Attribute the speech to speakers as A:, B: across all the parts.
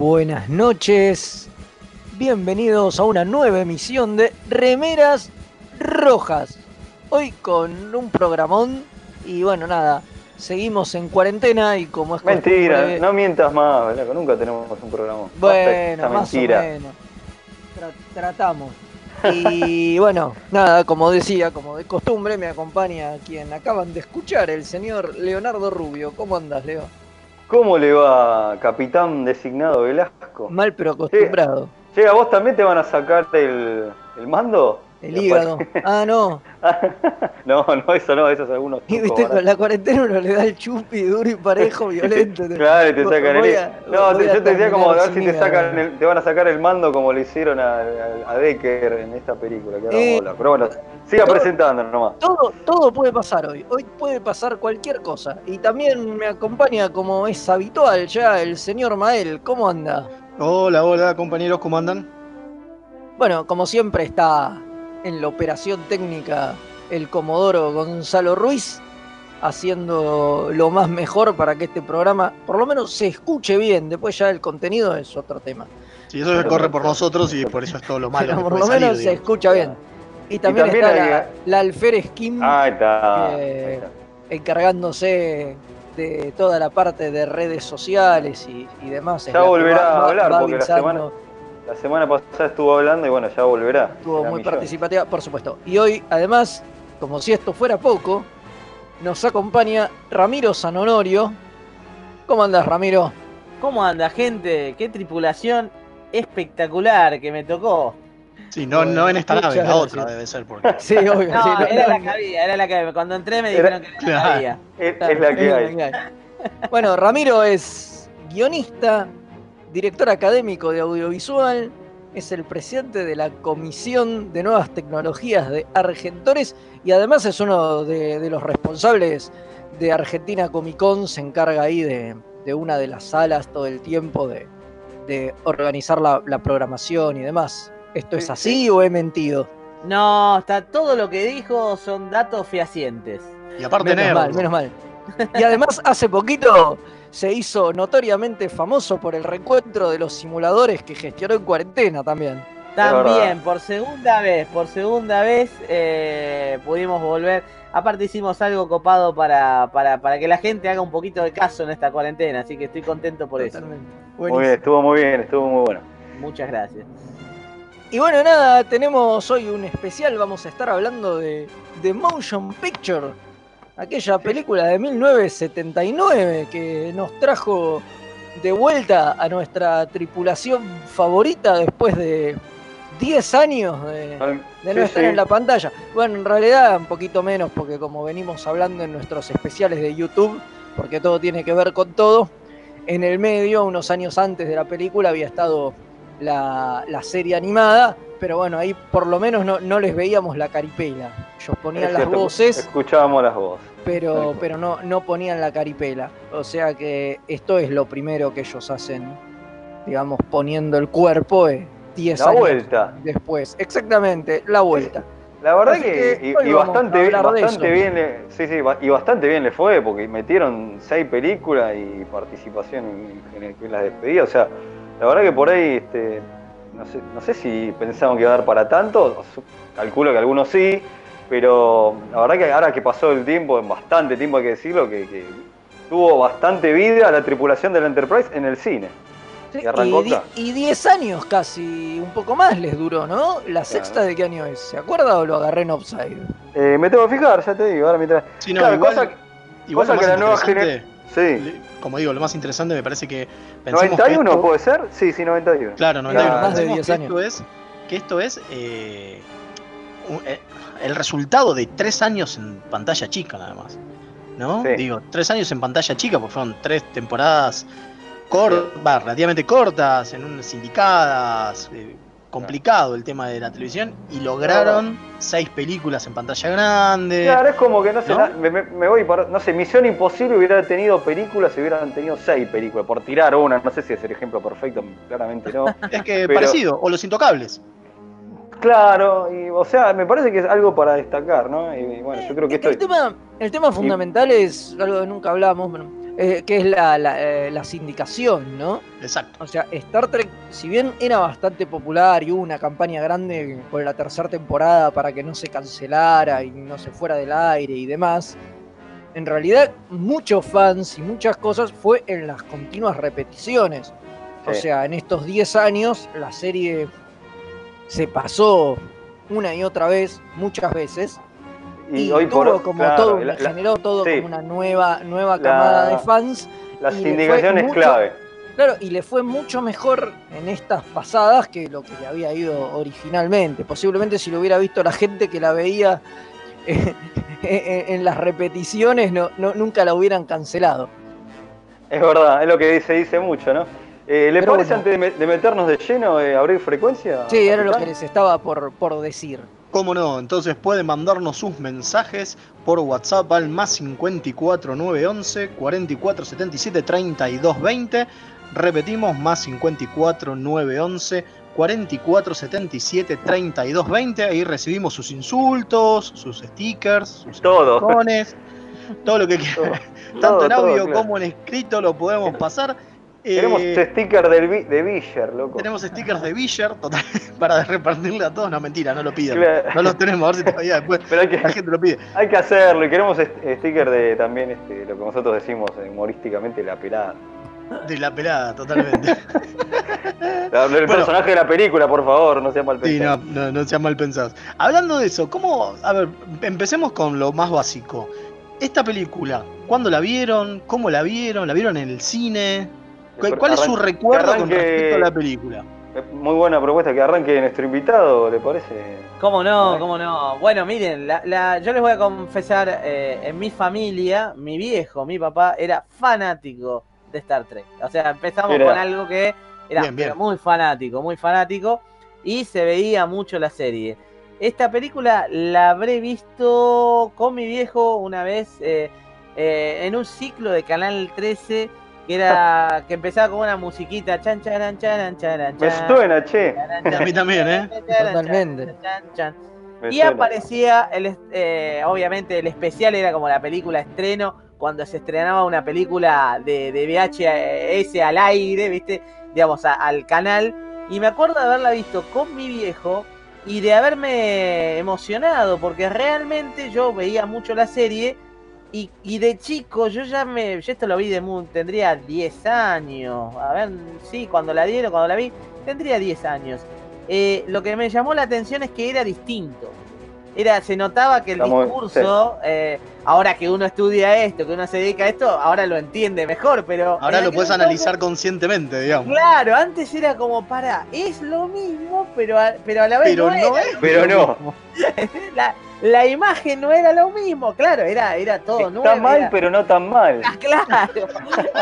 A: Buenas noches, bienvenidos a una nueva emisión de Remeras Rojas. Hoy con un programón y bueno, nada, seguimos en cuarentena y como es
B: Mentira,
A: costumbre-
B: no mientas más, Belaco, nunca tenemos un de
A: Bueno, más
B: mentira.
A: o menos. Tra- tratamos. Y bueno, nada, como decía, como de costumbre, me acompaña quien acaban de escuchar, el señor Leonardo Rubio. ¿Cómo andas, Leo?
B: ¿Cómo le va, capitán designado Velasco?
A: Mal pero acostumbrado.
B: Llega, ¿vos también te van a sacar el, el mando?
A: El hígado. Ah, no.
B: No, no, eso no, eso es algunos
A: Y viste, con la cuarentena uno le da el chupi duro y parejo, violento.
B: Claro, y te sacan el
A: a-
B: No, te- yo te decía como a ver si te
A: hígado.
B: sacan el- te van a sacar el mando como le hicieron a, a- a Decker en esta película que ahora vamos
A: Eh,
B: a hablar. Pero bueno, siga
A: todo-
B: presentando nomás.
A: Todo, todo puede pasar hoy. Hoy puede pasar cualquier cosa. Y también me acompaña, como es habitual ya, el señor Mael. ¿Cómo anda?
C: Hola, hola compañeros, ¿cómo andan?
A: Bueno, como siempre está en la operación técnica el Comodoro Gonzalo Ruiz, haciendo lo más mejor para que este programa por lo menos se escuche bien. Después ya el contenido es otro tema.
C: Sí, eso se corre por nosotros y por eso es todo lo malo.
A: Pero
C: que
A: por
C: puede
A: lo
C: salir,
A: menos se
C: digamos.
A: escucha bien. Y también,
B: también
A: está
B: hay-
A: la, la alférez Kim
B: Ahí está. ahí
A: Eh,
B: está.
A: encargándose de toda la parte de redes sociales y, y demás.
B: Ya volverá a hablar, porque la
A: avisando.
B: semana- La semana pasada estuvo hablando y bueno, ya volverá.
A: Estuvo muy
B: millón.
A: participativa, por supuesto. Y hoy, además, como si esto fuera poco, nos acompaña Ramiro Sanonorio. ¿Cómo andas, Ramiro?
D: ¿Cómo anda, gente? Qué tripulación espectacular que me tocó.
C: Sí, no, no en esta nave, la
A: gracias.
C: otra debe ser porque.
A: Sí, obvio.
D: No,
A: sí,
D: era la que había, era la que había. Cuando entré me
B: Era-
D: dijeron que era la que había.
B: Es, es la que hay.
A: Bueno, Ramiro es guionista, director académico de audiovisual, es el presidente de la Comisión de Nuevas Tecnologías de Argentores y además es uno de, de los responsables de Argentina Comic Con, se encarga ahí de, de una de las salas todo el tiempo de, de organizar la, la programación y demás. ¿Esto es
B: Sí,
A: así o he mentido?
D: No, está todo lo que dijo son datos fehacientes.
C: Y aparte,
A: Menos
C: nerd.
A: mal, menos mal. Y además hace poquito se hizo notoriamente famoso por el reencuentro de los simuladores que gestionó en cuarentena también.
D: También, por segunda vez, por segunda vez eh, pudimos volver. Aparte hicimos algo copado para, para, para que la gente haga un poquito de caso en esta cuarentena, así que estoy contento por eso.
B: Muy bien, estuvo muy bien, estuvo muy bueno.
D: Muchas gracias.
A: Y bueno, nada, tenemos hoy un especial, vamos a estar hablando de, de Motion Picture, aquella película de 1979 que nos trajo de vuelta a nuestra tripulación favorita después de 10 años de, de no
B: sí,
A: estar
B: sí.
A: en la pantalla. Bueno, en realidad un poquito menos, porque como venimos hablando en nuestros especiales de YouTube, porque todo tiene que ver con todo, en el medio, unos años antes de la película, había estado la, la serie animada, pero bueno, ahí por lo menos no, no les veíamos la caripela. Ellos ponían
B: Es
A: las
B: cierto,
A: voces,
B: Escuchábamos las voces.
A: pero, pero no, no ponían la caripela. O sea que esto es lo primero que ellos hacen, digamos, poniendo el cuerpo eh, 10
B: La
A: años
B: vuelta.
A: después. Exactamente, la vuelta.
B: La verdad
A: Así
B: que,
A: que
B: y, bastante, bien- bastante bien, le- sí, sí, y bastante bien le fue porque metieron seis películas y participación en, en, en las despedidas. O sea, la verdad que por ahí, este, no sé, no sé si pensaban que iba a dar para tanto. Calculo que algunos sí, pero la verdad que ahora que pasó el tiempo, bastante tiempo hay que decirlo, que, que tuvo bastante vida la tripulación del Enterprise en el cine.
A: Sí,
B: Y arrancó
A: y, di-
B: acá.
A: y 10 años casi, un poco más les duró, ¿no? ¿La sexta de qué año es? ¿Se acuerda o lo agarré en Offside?
B: Eh, me tengo que fijar, ya te digo, ahora mientras.
C: Sí, no,
B: Claro,
C: igual,
B: cosa,
C: igual
B: cosa que la nueva
C: interesante,
B: sí.
C: como digo, lo más interesante me parece que pensemos que
B: 91
C: esto-
B: puede ser? Sí, sí, 91.
C: Claro, no,
B: Claro,
C: no,
A: más de
C: pensemos
A: 10
C: que
A: años.
C: Esto es, que esto es eh, un- eh, el resultado de tres años en pantalla chica nada más. ¿No?
B: Sí.
C: Digo, tres años en pantalla chica, porque fueron tres temporadas cor- va, relativamente cortas, en unas indicadas, eh, complicado el tema de la televisión, y lograron seis películas en pantalla grande.
B: Claro, es como que no sé, me, me- me voy para. No sé, Misión Imposible hubiera tenido películas si hubieran tenido seis películas, por tirar una, no sé si es el ejemplo perfecto, claramente no.
C: Es que
B: Pero-
C: parecido, o Los Intocables.
B: Claro, y, o sea, me parece que es algo para destacar, ¿no? Y, y bueno, yo creo que esto.
A: el, tema, el tema fundamental es algo que nunca hablamos, bueno, eh, que es la, la, eh, la sindicación, ¿no?
C: Exacto.
A: O sea, Star Trek, si bien era bastante popular y hubo una campaña grande por la tercera temporada para que no se cancelara y no se fuera del aire y demás, en realidad muchos fans y muchas cosas fue en las continuas repeticiones. O sea, en estos 10 años la serie se pasó una y otra vez, muchas veces, y,
B: hoy
A: tuvo
B: por
A: como
B: claro,
A: todo,
B: la,
A: generó todo
B: sí.
A: como una nueva, nueva
B: La-
A: camada de fans.
B: la
A: y le
B: sindicación
A: fue
B: es
A: mucho-
B: clave.
A: Claro, y le fue mucho mejor en estas pasadas que lo que le había ido originalmente. Posiblemente si lo hubiera visto la gente que la veía eh, en, las repeticiones, no, no- nunca la hubieran cancelado.
B: Es verdad, es lo que se dice mucho, ¿no? Eh, ¿Le
A: Pero
B: parece
A: bueno.
B: antes de, me- de meternos de lleno eh, abrir frecuencia?
A: Sí, era lo que les estaba por, por decir.
C: ¿Cómo no? Entonces pueden mandarnos sus mensajes por WhatsApp al más 54 911 44 77 32 20. Repetimos, más 54 911 44 77 32 20. Ahí recibimos sus insultos, sus stickers, sus
B: Todo.
C: todo lo que quieran. Tanto
B: todo,
C: en audio
B: todo, claro.
C: como en escrito lo podemos pasar.
B: Tenemos
C: Eh,
B: sticker del, Vi- de Villar, loco.
C: tenemos stickers de Villar total, para repartirle a todos. No, mentira, no lo.
B: Claro.
C: No los tenemos, a ver si todavía después
B: Pero hay que,
C: la gente lo pide.
B: hay que hacerlo y queremos est- sticker de también este, lo que nosotros decimos humorísticamente, la pelada.
C: De la pelada, totalmente.
B: El
C: Bueno.
B: personaje de la película, por favor, no sea mal
C: Sí, no, no, no sean mal pensados. Hablando de eso, ¿cómo? A ver, empecemos con lo más básico. Esta película, ¿cuándo la vieron? ¿Cómo la vieron? ¿La vieron en el cine? ¿Cuál, cuál es su recuerdo
B: que
C: con
B: arranque-
C: respecto a la película?
B: Muy buena propuesta que arranque nuestro invitado, ¿le parece?
D: ¿Cómo no? ¿Cómo no? Bueno, miren, la, la- yo les voy a confesar, eh, en mi familia, mi viejo, mi papá, era fanático de Star Trek. O sea, empezamos con algo que era
C: Bien, bien.
D: pero muy fanático, muy fanático, y se veía mucho la serie. Esta película la habré visto con mi viejo una vez eh, eh, en un ciclo de Canal 13 que era que empezaba con una musiquita chan charan charan
B: Me
D: chan,
B: suena, che.
C: A mí también, ¿eh?
A: Totalmente.
D: chan, chan.
B: Me
D: Y aparecía, el, eh, obviamente, el especial era como la película estreno, cuando se estrenaba una película de, de VHS al aire, ¿viste? Digamos, a- al canal. Y me acuerdo de haberla visto con mi viejo y de haberme emocionado, porque realmente yo veía mucho la serie. Y, y de chico, yo ya me. Yo esto lo vi de muy. Tendría 10 años. A ver, sí, cuando la dieron, cuando la vi, tendría 10 años. Eh, lo que me llamó la atención es que era distinto. Era, se notaba que el discurso, eh, ahora que uno estudia esto, que uno se dedica a esto, ahora lo entiende mejor, pero.
C: Ahora lo puedes analizar conscientemente, digamos.
D: Claro, antes era como para, es lo mismo, pero a, pero a la vez
C: Pero
D: no,
C: no
D: era.
C: es.
B: Pero no.
D: La, la imagen no era lo mismo, claro, era, era todo nuevo.
B: Está mal,
D: era-
B: pero no tan mal.
D: Ah, claro,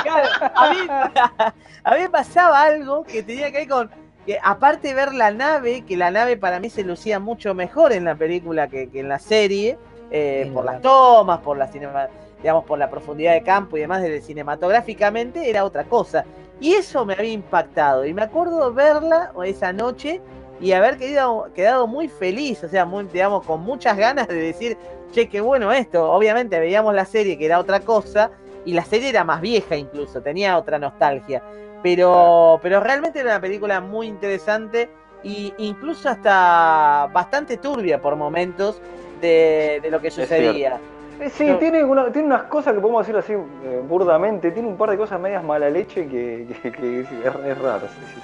D: claro. A mí, a mí pasaba algo que tenía que ver con que aparte ver la nave, que la nave para mí se lucía mucho mejor en la película que, que en la serie, eh,
A: Sí,
D: por
A: la
D: las tomas, por la cinema, digamos, por la profundidad de campo y demás, desde cinematográficamente era otra cosa. Y eso me había impactado. Y me acuerdo verla esa noche y haber quedado, quedado muy feliz, o sea, muy, digamos, con muchas ganas de decir, che, qué bueno esto. Obviamente veíamos la serie que era otra cosa, y la serie era más vieja incluso, tenía otra nostalgia. Pero, pero realmente era una película muy interesante e incluso hasta bastante turbia por momentos de, de lo que sucedía.
B: Eh, Sí,
D: No.
B: tiene, una- tiene unas cosas que podemos decir así eh, burdamente, tiene un par de cosas medias mala leche que, que- que es, es raro. sí, sí.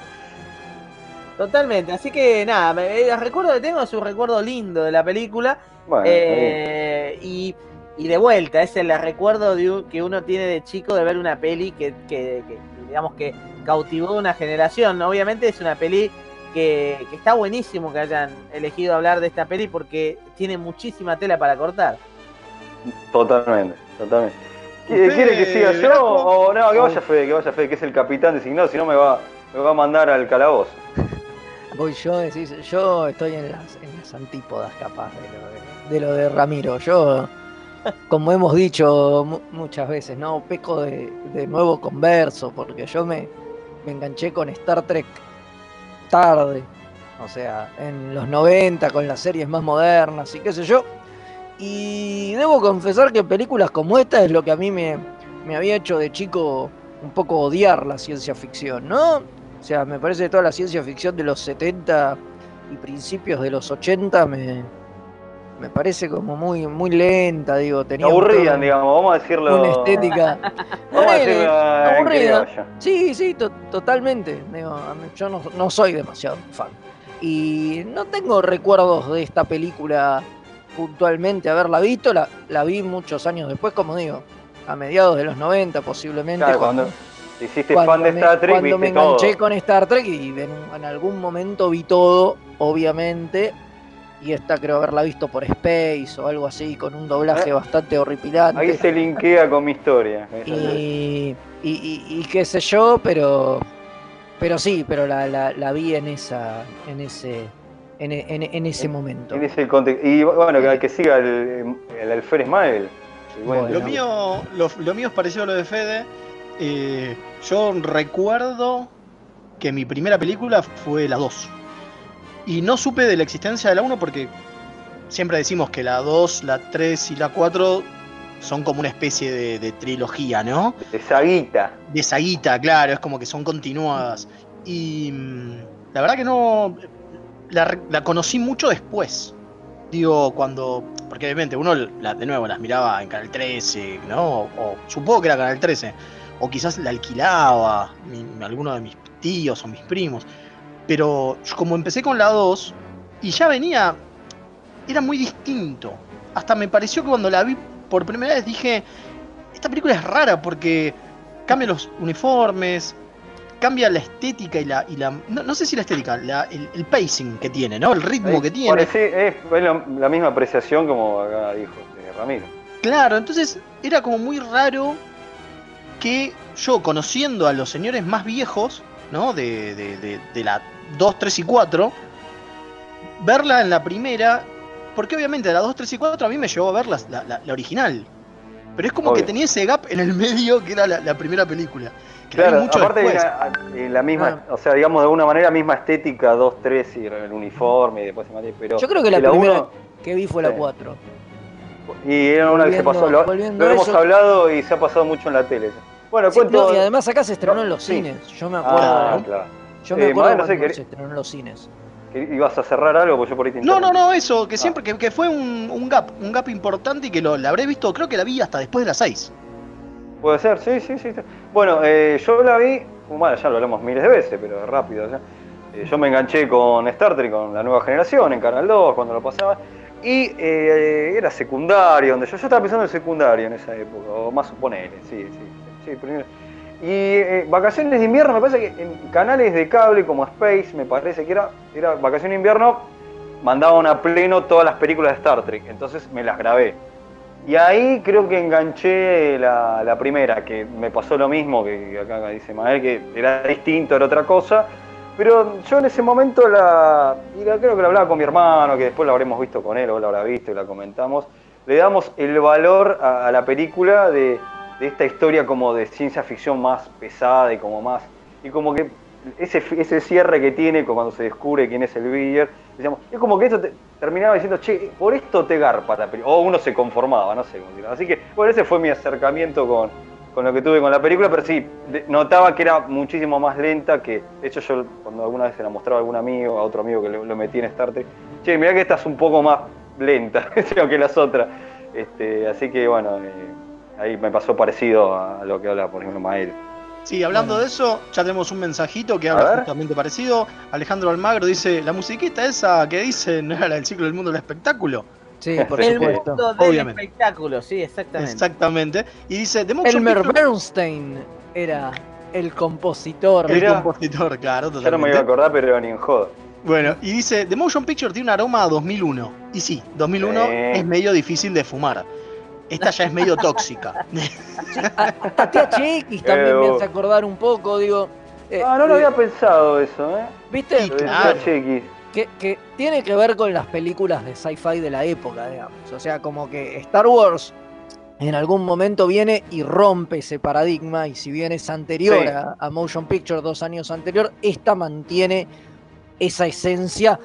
D: Totalmente, así que nada, me, el recuerdo que tengo es un recuerdo lindo de la película.
B: Bueno.
D: Eh, y, y de vuelta, es el recuerdo de un- que uno tiene de chico de ver una peli que, que- que, digamos que cautivó una generación. Obviamente es una peli que, que está buenísimo que hayan elegido hablar de esta peli porque tiene muchísima tela para cortar.
B: Totalmente, totalmente. ¿Qui-
C: ¿Usted,
B: ¿Quiere que siga yo o no? Que vaya Fede, que vaya Fede, que es el capitán designado, si no me va, me va a mandar al calabozo.
A: Voy yo, decís, yo estoy en las, en las antípodas capaz de lo de, de lo de Ramiro. Yo, como hemos dicho mu- muchas veces, no peco de, de nuevo converso, porque yo me, me enganché con Star Trek tarde. O sea, en los 90 con las series más modernas y qué sé yo. Y debo confesar que películas como esta es lo que a mí me, me había hecho de chico un poco odiar la ciencia ficción, ¿no? O sea, me parece que toda la ciencia ficción de los 70 y principios de los 80 me, me parece como muy, muy lenta, digo.
B: Me
A: Tenía tono,
B: digamos, vamos a decirlo.
A: una estética.
B: Vamos a decirlo
A: aburrida. Sí, sí, to- totalmente. Digo, yo no, no soy demasiado fan. Y no tengo recuerdos de esta película puntualmente haberla visto. La, la vi muchos años después, como digo, a mediados de los 90 posiblemente.
B: Claro,
A: cuando,
B: cuando te hiciste
A: cuando
B: fan de
A: me-
B: Star Trek,
A: cuando me
B: viste todo.
A: enganché con Star Trek y en, en algún momento vi todo, obviamente. Y esta creo haberla visto por Space o algo así, con un doblaje
B: Eh,
A: bastante horripilante.
B: Ahí se linkea con mi historia.
A: y, y, y- y qué sé yo, pero pero sí, pero la, la, la vi en esa en ese en, en- en ese momento.
B: En ese contexto. Y bueno, que, que siga el, el Alfer Ismael. el buen-
A: Bueno.
C: Lo mío, lo, lo mío es parecido a lo de Fede. Eh, yo recuerdo que mi primera película fue la 2. Y no supe de la existencia de la 1 porque siempre decimos que la 2, la 3 y la 4 son como una especie de, de trilogía, ¿no?
B: De Saguita.
C: De saguita, claro, es como que son continuadas. Y mm, la verdad que no. La, conocí mucho después. Digo, cuando. Porque obviamente uno, la- de nuevo, las miraba en Canal 13, ¿no? O, o supongo que era Canal 13. O quizás la alquilaba mi- alguno de mis tíos o mis primos. Pero como empecé con la 2 y ya venía. Era muy distinto. Hasta me pareció que cuando la vi por primera vez dije. Esta película es rara porque cambia los uniformes, cambia la estética y la. Y la no, no sé si la estética, la- el, el pacing que tiene, ¿no? El ritmo que tiene.
B: Parece, es, es la, la misma apreciación como acá dijo eh, Ramiro.
C: Claro, entonces era como muy raro que yo, conociendo a los señores más viejos, ¿no? De, de, de- de la 2, 3 y 4, verla en la primera, porque obviamente la 2, 3 y 4 a mí me llevó a ver la, la- la- la original. Pero es como que
B: Obvio.
C: tenía ese gap en el medio que era la, la primera película. Que la
B: Claro,
C: mucho
B: aparte
C: después.
B: era eh, la misma,
A: Ah.
B: o sea, digamos de alguna manera misma estética, 2, 3 y el uniforme y después se mate, pero
A: Yo creo que la
B: la
A: primera
B: uno-
A: que vi fue la
B: Sí.
A: 4.
B: y era una que se
A: volviendo-
B: pasó, lo,
A: volviendo
B: lo hemos
A: eso-
B: hablado y se ha pasado mucho en la tele. Bueno,
A: Sí,
B: cuento.
A: no, y además acá se estrenó
B: No,
A: en los
B: sí.
A: cines. Yo me acuerdo.
B: ah, claro.
A: Yo me
B: Eh,
A: acuerdo
B: sé,
A: se estrenó en los cines.
B: Que ¿Ibas a cerrar algo? Pues yo por ahí te
C: No, no, no, eso, que
B: Ah.
C: siempre, que, que fue un, un gap, un gap importante y que lo, la habré visto, creo que la vi hasta después de las 6.
B: Puede ser, sí, sí, sí. sí. Bueno, eh, yo la vi, bueno, ya lo hablamos miles de veces, pero rápido. ya. Eh, yo me enganché con Star Trek, con la nueva generación, en Canal 2, cuando lo pasaba. Y eh, era secundario, donde yo, yo estaba pensando en secundario en esa época, o más suponele, sí, sí, sí, primero. Y eh, vacaciones de invierno, me parece que en canales de cable como Space, me parece que era, era vacaciones de invierno, mandaban a pleno todas las películas de Star Trek, entonces me las grabé. Y ahí creo que enganché la, la primera, que me pasó lo mismo que, acá dice Mael, que era distinto, era otra cosa, Pero yo en ese momento la, la- creo que lo hablaba con mi hermano, que después lo habremos visto con él, o lo habrá visto y la comentamos, le damos el valor a la película de, de esta historia como de ciencia ficción más pesada y como más, y como que ese, ese cierre que tiene cuando se descubre quién es el Villar, decíamos, es como que eso te, terminaba diciendo, che, por esto te garpa la película, o uno se conformaba, no sé. Así que, bueno, ese fue mi acercamiento con, con lo que tuve con la película, pero sí, notaba que era muchísimo más lenta que, de hecho yo cuando alguna vez se la mostraba a algún amigo, a otro amigo que lo, lo metí en Star Trek, che, mirá que esta es un poco más lenta que las otras. Este, así que bueno, eh, ahí me pasó parecido a lo que habla, por ejemplo, Mael.
C: Sí, hablando de eso, ya tenemos un mensajito que habla justamente parecido. Alejandro Almagro dice, la musiquita esa que dice no era la del ciclo del mundo del espectáculo.
A: Sí, por
D: El
A: supuesto.
D: mundo del
C: Obviamente.
D: espectáculo, sí, exactamente.
C: Exactamente. Y dice, The Motion
A: Elmer Bernstein era el compositor.
C: el compositor, claro,
B: Ya no me iba a
C: totalmente.
B: acordar, pero ni en joda.
C: Bueno, y dice, The Motion Picture tiene un aroma a 2001. Y sí, 2001
B: Sí.
C: es medio difícil de fumar. Esta ya es medio tóxica.
A: Hasta THX también me
B: Eh,
A: hace acordar un poco, digo. eh,
B: Ah, no lo
A: eh,
B: había pensado eso, ¿eh?
A: ¿Viste?
C: Claro.
B: THX.
A: Que, que tiene que ver con las películas de sci-fi de la época, digamos. O sea, como que Star Wars en algún momento viene y rompe ese paradigma, y si bien es anterior
B: Sí.
A: a, a Motion Picture, dos años anterior, esta mantiene esa esencia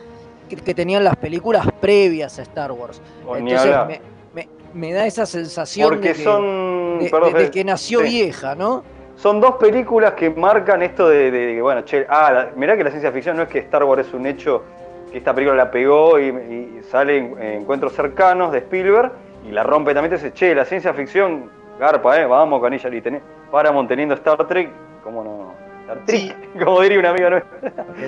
A: que, que tenían las películas previas a Star Wars. Entonces me, me- me da esa sensación
B: Porque
A: de que,
B: son.
A: de-
B: perdón,
A: de- de
B: Fede.
A: que nació
B: Sí.
A: vieja, ¿no?
B: Son dos películas que marcan esto de, bueno, che, ah, la- mirá que la ciencia ficción no es que Star Wars es un hecho, que esta película la pegó y, y sale en, en Encuentros Cercanos de Spielberg y la rompe también, dice, che, la ciencia ficción, garpa, eh, vamos con ella y tenés Paramount teniendo Star Trek, ¿cómo no? Star Trek, como diría un amigo nuestro.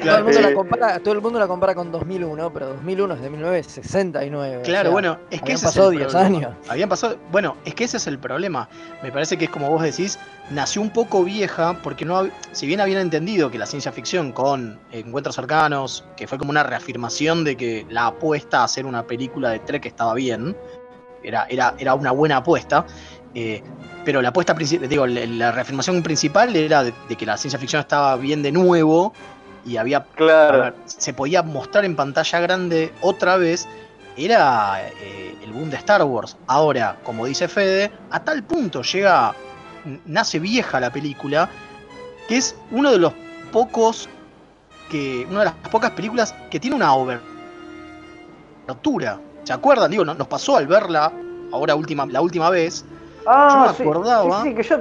A: Todo el, mundo
B: Eh,
A: la compara, todo el mundo la compara con 2001, pero 2001 es de 1969. o
C: Claro,
A: sea,
C: bueno, es que
A: habían
C: ese
A: pasado
C: es el
A: 10
C: problema.
A: años.
C: Habían pasado, bueno, es que ese es el problema. Me parece que es como vos decís, nació un poco vieja porque no, si bien habían entendido que la ciencia ficción con encuentros cercanos, que fue como una reafirmación de que la apuesta a hacer una película de Trek estaba bien, era, era, era una buena apuesta. eh, pero la apuesta principal, digo, la, reafirmación principal era de, de que la ciencia ficción estaba bien de nuevo y había
B: Claro.
C: ver, se podía mostrar en pantalla grande otra vez, era eh, el boom de Star Wars. Ahora, como dice Fede, a tal punto llega, nace vieja la película, que es uno de los pocos, que una de las pocas películas que tiene una obertura. ¿Se acuerdan? Digo, no- nos pasó al verla ahora última, la última vez.
B: Ah,
C: me
B: sí,
C: acordaba
B: sí, sí, que yo,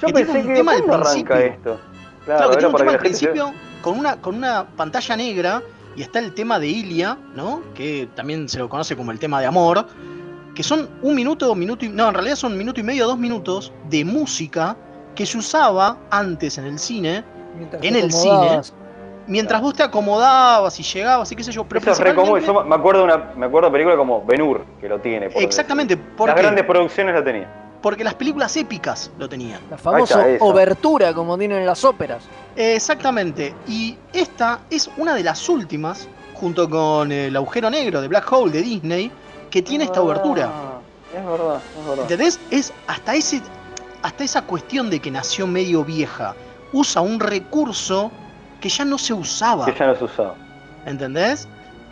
B: yo
C: que
B: pensé
C: un
B: que
C: tema al
B: ¿cuándo arranca esto?
C: Claro,
B: Claro,
C: que tiene un tema al
B: se-
C: principio con una, con una pantalla negra y está el tema de Ilia, ¿no? Que también se lo conoce como el tema de amor. Que son un minuto, minuto y. No, en realidad son minuto y medio, dos minutos de música que se usaba antes en el cine,
A: Mientras
C: en el
A: acomodabas.
C: mientras vos te acomodabas y llegabas y qué sé yo. Pero
B: Eso es re común. Yo me acuerdo de una me acuerdo de películas como Ben Hur, que lo tiene. por
C: Exactamente,
B: decir.
C: ¿por
B: Las grandes producciones la tenía.
C: Porque las películas épicas lo tenían.
A: La famosa obertura, como tienen las óperas.
C: Exactamente. Y esta es una de las últimas, junto con el agujero negro de Black Hole de Disney, que tiene esta obertura.
B: Ah, Es verdad, es verdad.
C: ¿Entendés? Es hasta ese. Hasta esa cuestión de que nació medio vieja. Usa un recurso que ya no se usaba.
B: Que ya no se usaba.
C: ¿Entendés?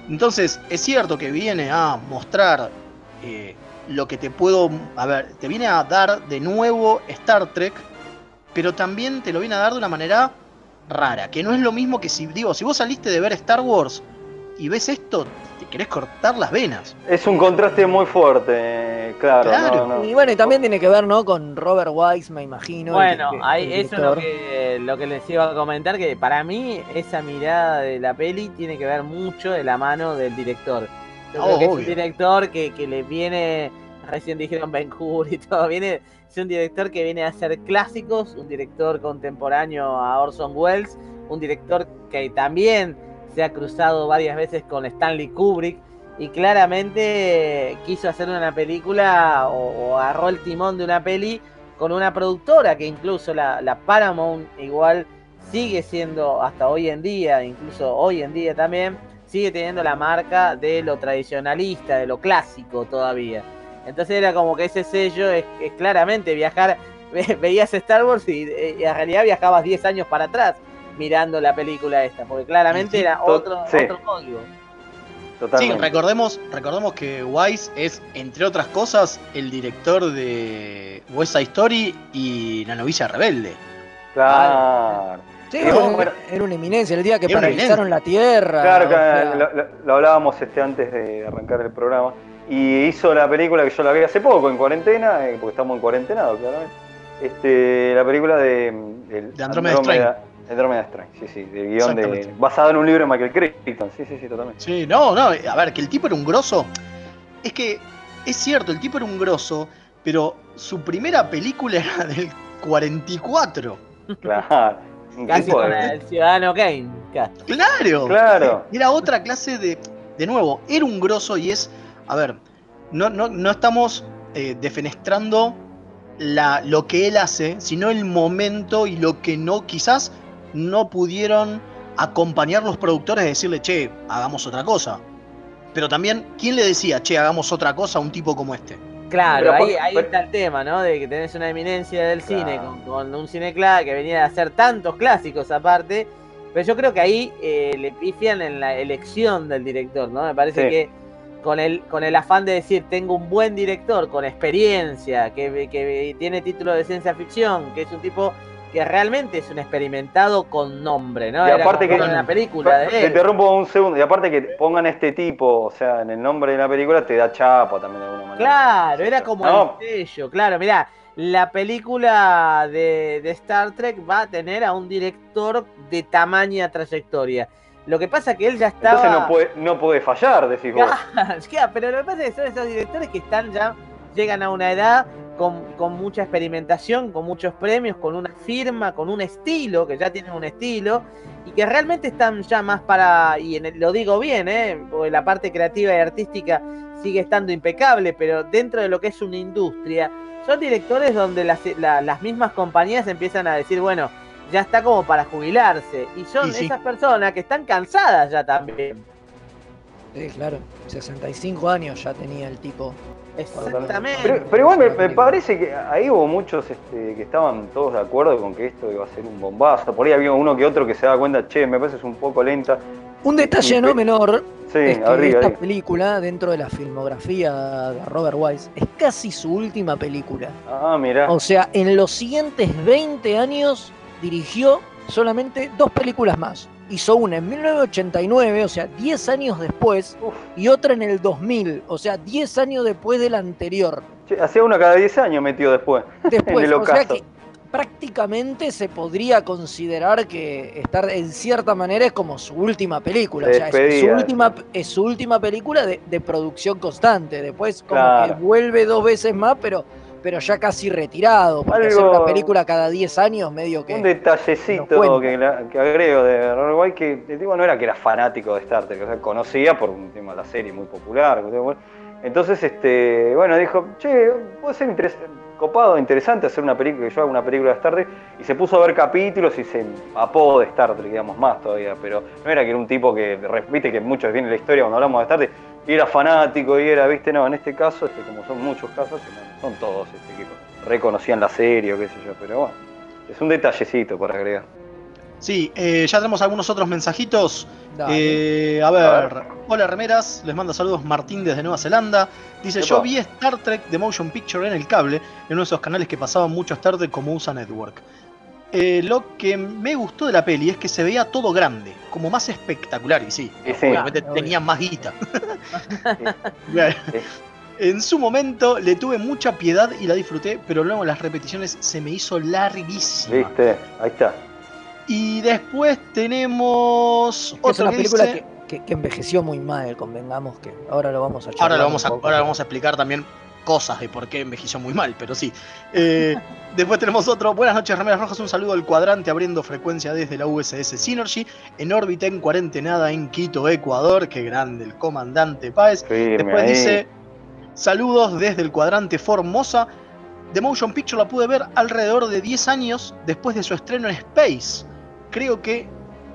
C: Entonces, es cierto que viene a mostrar eh, lo que te puedo. A ver, te viene a dar de nuevo Star Trek, pero también te lo viene a dar de una manera rara. Que no es lo mismo que si. Digo, si vos saliste de ver Star Wars y ves esto, te querés cortar las venas.
B: Es un contraste muy fuerte, claro.
C: Claro.
B: no, no.
A: Y bueno, y también tiene que ver, ¿no? Con Robert Wise, me imagino.
D: Bueno,
A: el- el
D: ahí, eso es lo que, lo que les iba a comentar, que para mí esa mirada de la peli tiene que ver mucho de la mano del director. Yo
C: Oh,
D: creo que es un director que, que le viene, recién dijeron Ben Hur y todo, viene, es un director que viene a hacer clásicos, un director contemporáneo a Orson Welles, un director que también se ha cruzado varias veces con Stanley Kubrick y claramente quiso hacer una película o, o agarró el timón de una peli con una productora que incluso la, la Paramount igual sigue siendo hasta hoy en día, incluso hoy en día también, sigue teniendo la marca de lo tradicionalista, de lo clásico todavía. Entonces era como que ese sello es, es claramente viajar, ve- veías Star Wars y, eh, y en realidad viajabas 10 años para atrás. mirando la película esta, porque claramente
C: Sí,
D: era
B: to-
D: otro,
B: sí.
D: otro código.
C: Sí, recordemos, recordemos que Wise es, entre otras cosas, el director de West Side Story y La novicia rebelde.
B: Claro.
A: Sí, era, una eminencia, el día que paralizaron la Tierra.
B: Claro,
A: o
B: que
A: sea,
B: lo, lo- lo hablábamos este antes de arrancar el programa. Y hizo la película que yo la vi hace poco, en cuarentena, eh, porque estamos en cuarentenado, claramente. Este, la película de, del
C: De Andromeda Strain.
B: Andromeda Strain, sí, sí, del guion de,
C: Exactamente.
B: basado en un libro de Michael Crichton, sí, sí, sí, totalmente.
C: Sí, no, no, a ver, que el tipo era un grosso. Es que es cierto, el tipo era un grosso, pero su primera película era del 44.
B: Claro.
D: Casi con
B: de-
D: el ciudadano Kane.
C: Claro.
B: Claro.
C: Era otra clase de. De nuevo, era un grosso y es. A ver, no, no, no estamos eh, defenestrando la, lo que él hace, sino el momento y lo que no, quizás no pudieron acompañar los productores de decirle, che, hagamos otra cosa. Pero también, ¿quién le decía, che, hagamos otra cosa a un tipo como este?
D: Claro,
B: Pero
D: ahí, ahí
B: pero-
D: está el tema, ¿no? De que tenés una eminencia del cine con, con un cine cla- que venía a hacer tantos clásicos aparte. Pero yo creo que ahí eh, le pifian en la elección del director, ¿no? Me parece
B: Sí.
D: que con el, con el afán de decir, tengo un buen director con experiencia, que, que tiene título de ciencia ficción, que es un tipo que realmente es un experimentado con nombre, ¿no?
B: Y aparte que-
D: en la película de
B: Te interrumpo un segundo. Y aparte que pongan este tipo, o sea, en el nombre de la película te da chapa también de alguna manera.
D: Claro, era como
B: No,
D: el sello, claro, mirá, la película de, de Star Trek va a tener a un director de tamaña trayectoria. Lo que pasa que él ya estaba...
B: Entonces no puede, no puede fallar, decís vos.
D: Pero lo que pasa es que son esos directores que están ya, llegan a una edad con, con mucha experimentación, con muchos premios, con una firma, con un estilo, que ya tienen un estilo, y que realmente están ya más para, y en el- lo digo bien, ¿eh? porque la parte creativa y artística sigue estando impecable, pero dentro de lo que es una industria, son directores donde las, la- las mismas compañías empiezan a decir, bueno, ya está como para jubilarse, y son
C: Y sí.
D: esas personas que están cansadas ya también.
A: Sí, claro. 65 años ya tenía el tipo.
D: Exactamente.
B: Pero, pero igual me, me parece que ahí hubo muchos este, que estaban todos de acuerdo con que esto iba a ser un bombazo. Por ahí había uno que otro que se daba cuenta, che, me parece es un poco lenta.
A: Un detalle
B: Y-
A: no menor
B: Sí,
A: es que
B: arriba,
A: esta
B: ahí.
A: película, dentro de la filmografía de Robert Wise, es casi su última película.
B: Ah, mirá.
A: O sea, en los siguientes 20 años dirigió solamente dos películas más. Hizo una en 1989, o sea, 10 años después,
B: Uf,
A: y otra en el 2000, o sea, 10 años después de la anterior.
B: hacía uno cada 10 años metido después.
A: Después, o sea que prácticamente se podría considerar que estar en cierta manera es como su última película. O sea, es su última, es su última película de, de producción constante. Después como
B: Claro.
A: que vuelve dos veces más, pero, pero ya casi retirado. Porque hacer
B: Algo-
A: una película cada 10 años medio que...
B: Un detallecito que, la- que agrego de White, que el tipo no era que era fanático de Star Trek, o sea, conocía por un tema de la serie muy popular. Entonces, este, bueno, dijo, che, puede ser interes- copado, interesante hacer una película, que yo haga una película de Star Trek, y se puso a ver capítulos y se empapó de Star Trek, digamos, más todavía, pero no era que era un tipo que, viste que muchos vienen la historia cuando hablamos de Star Trek, y era fanático, y era, viste, no, en este caso, este, como son muchos casos, son todos, este, que reconocían la serie o qué sé yo, pero bueno, es un detallecito para agregar.
C: Sí, eh, ya tenemos algunos otros mensajitos. Eh, a ver,
B: A ver.
C: hola remeras, les manda saludos Martín desde Nueva Zelanda. Dice, yo vi Star Trek The Motion Picture en el cable, en uno de esos canales que pasaban mucho Star Trek como USA Network. Eh, lo que me gustó de la peli es que se veía todo grande, como más espectacular, y sí,
B: Y sí.
C: obviamente
A: Obvio.
C: tenían más guita.
B: Sí.
C: en su momento le tuve mucha piedad y la disfruté, pero luego las repeticiones se me hizo larguísima.
B: ¿Viste? Ahí está.
C: Y después tenemos
A: Es
C: otro
A: una
C: que
A: película
C: dice-
A: que, que- que envejeció muy mal, convengamos que ahora lo vamos a
C: Ahora lo vamos a, ahora vamos a explicar también cosas de por qué envejeció muy mal, pero sí. Eh, después tenemos otro. Buenas noches, Remeras Rojas. Un saludo al cuadrante abriendo frecuencia desde la USS Synergy. En órbita en cuarentenada en Quito, Ecuador. Qué grande el comandante Páez.
B: Firme
C: Después
B: ahí.
C: dice: Saludos desde el cuadrante Formosa. The Motion Picture la pude ver alrededor de 10 años después de su estreno en Space. Creo que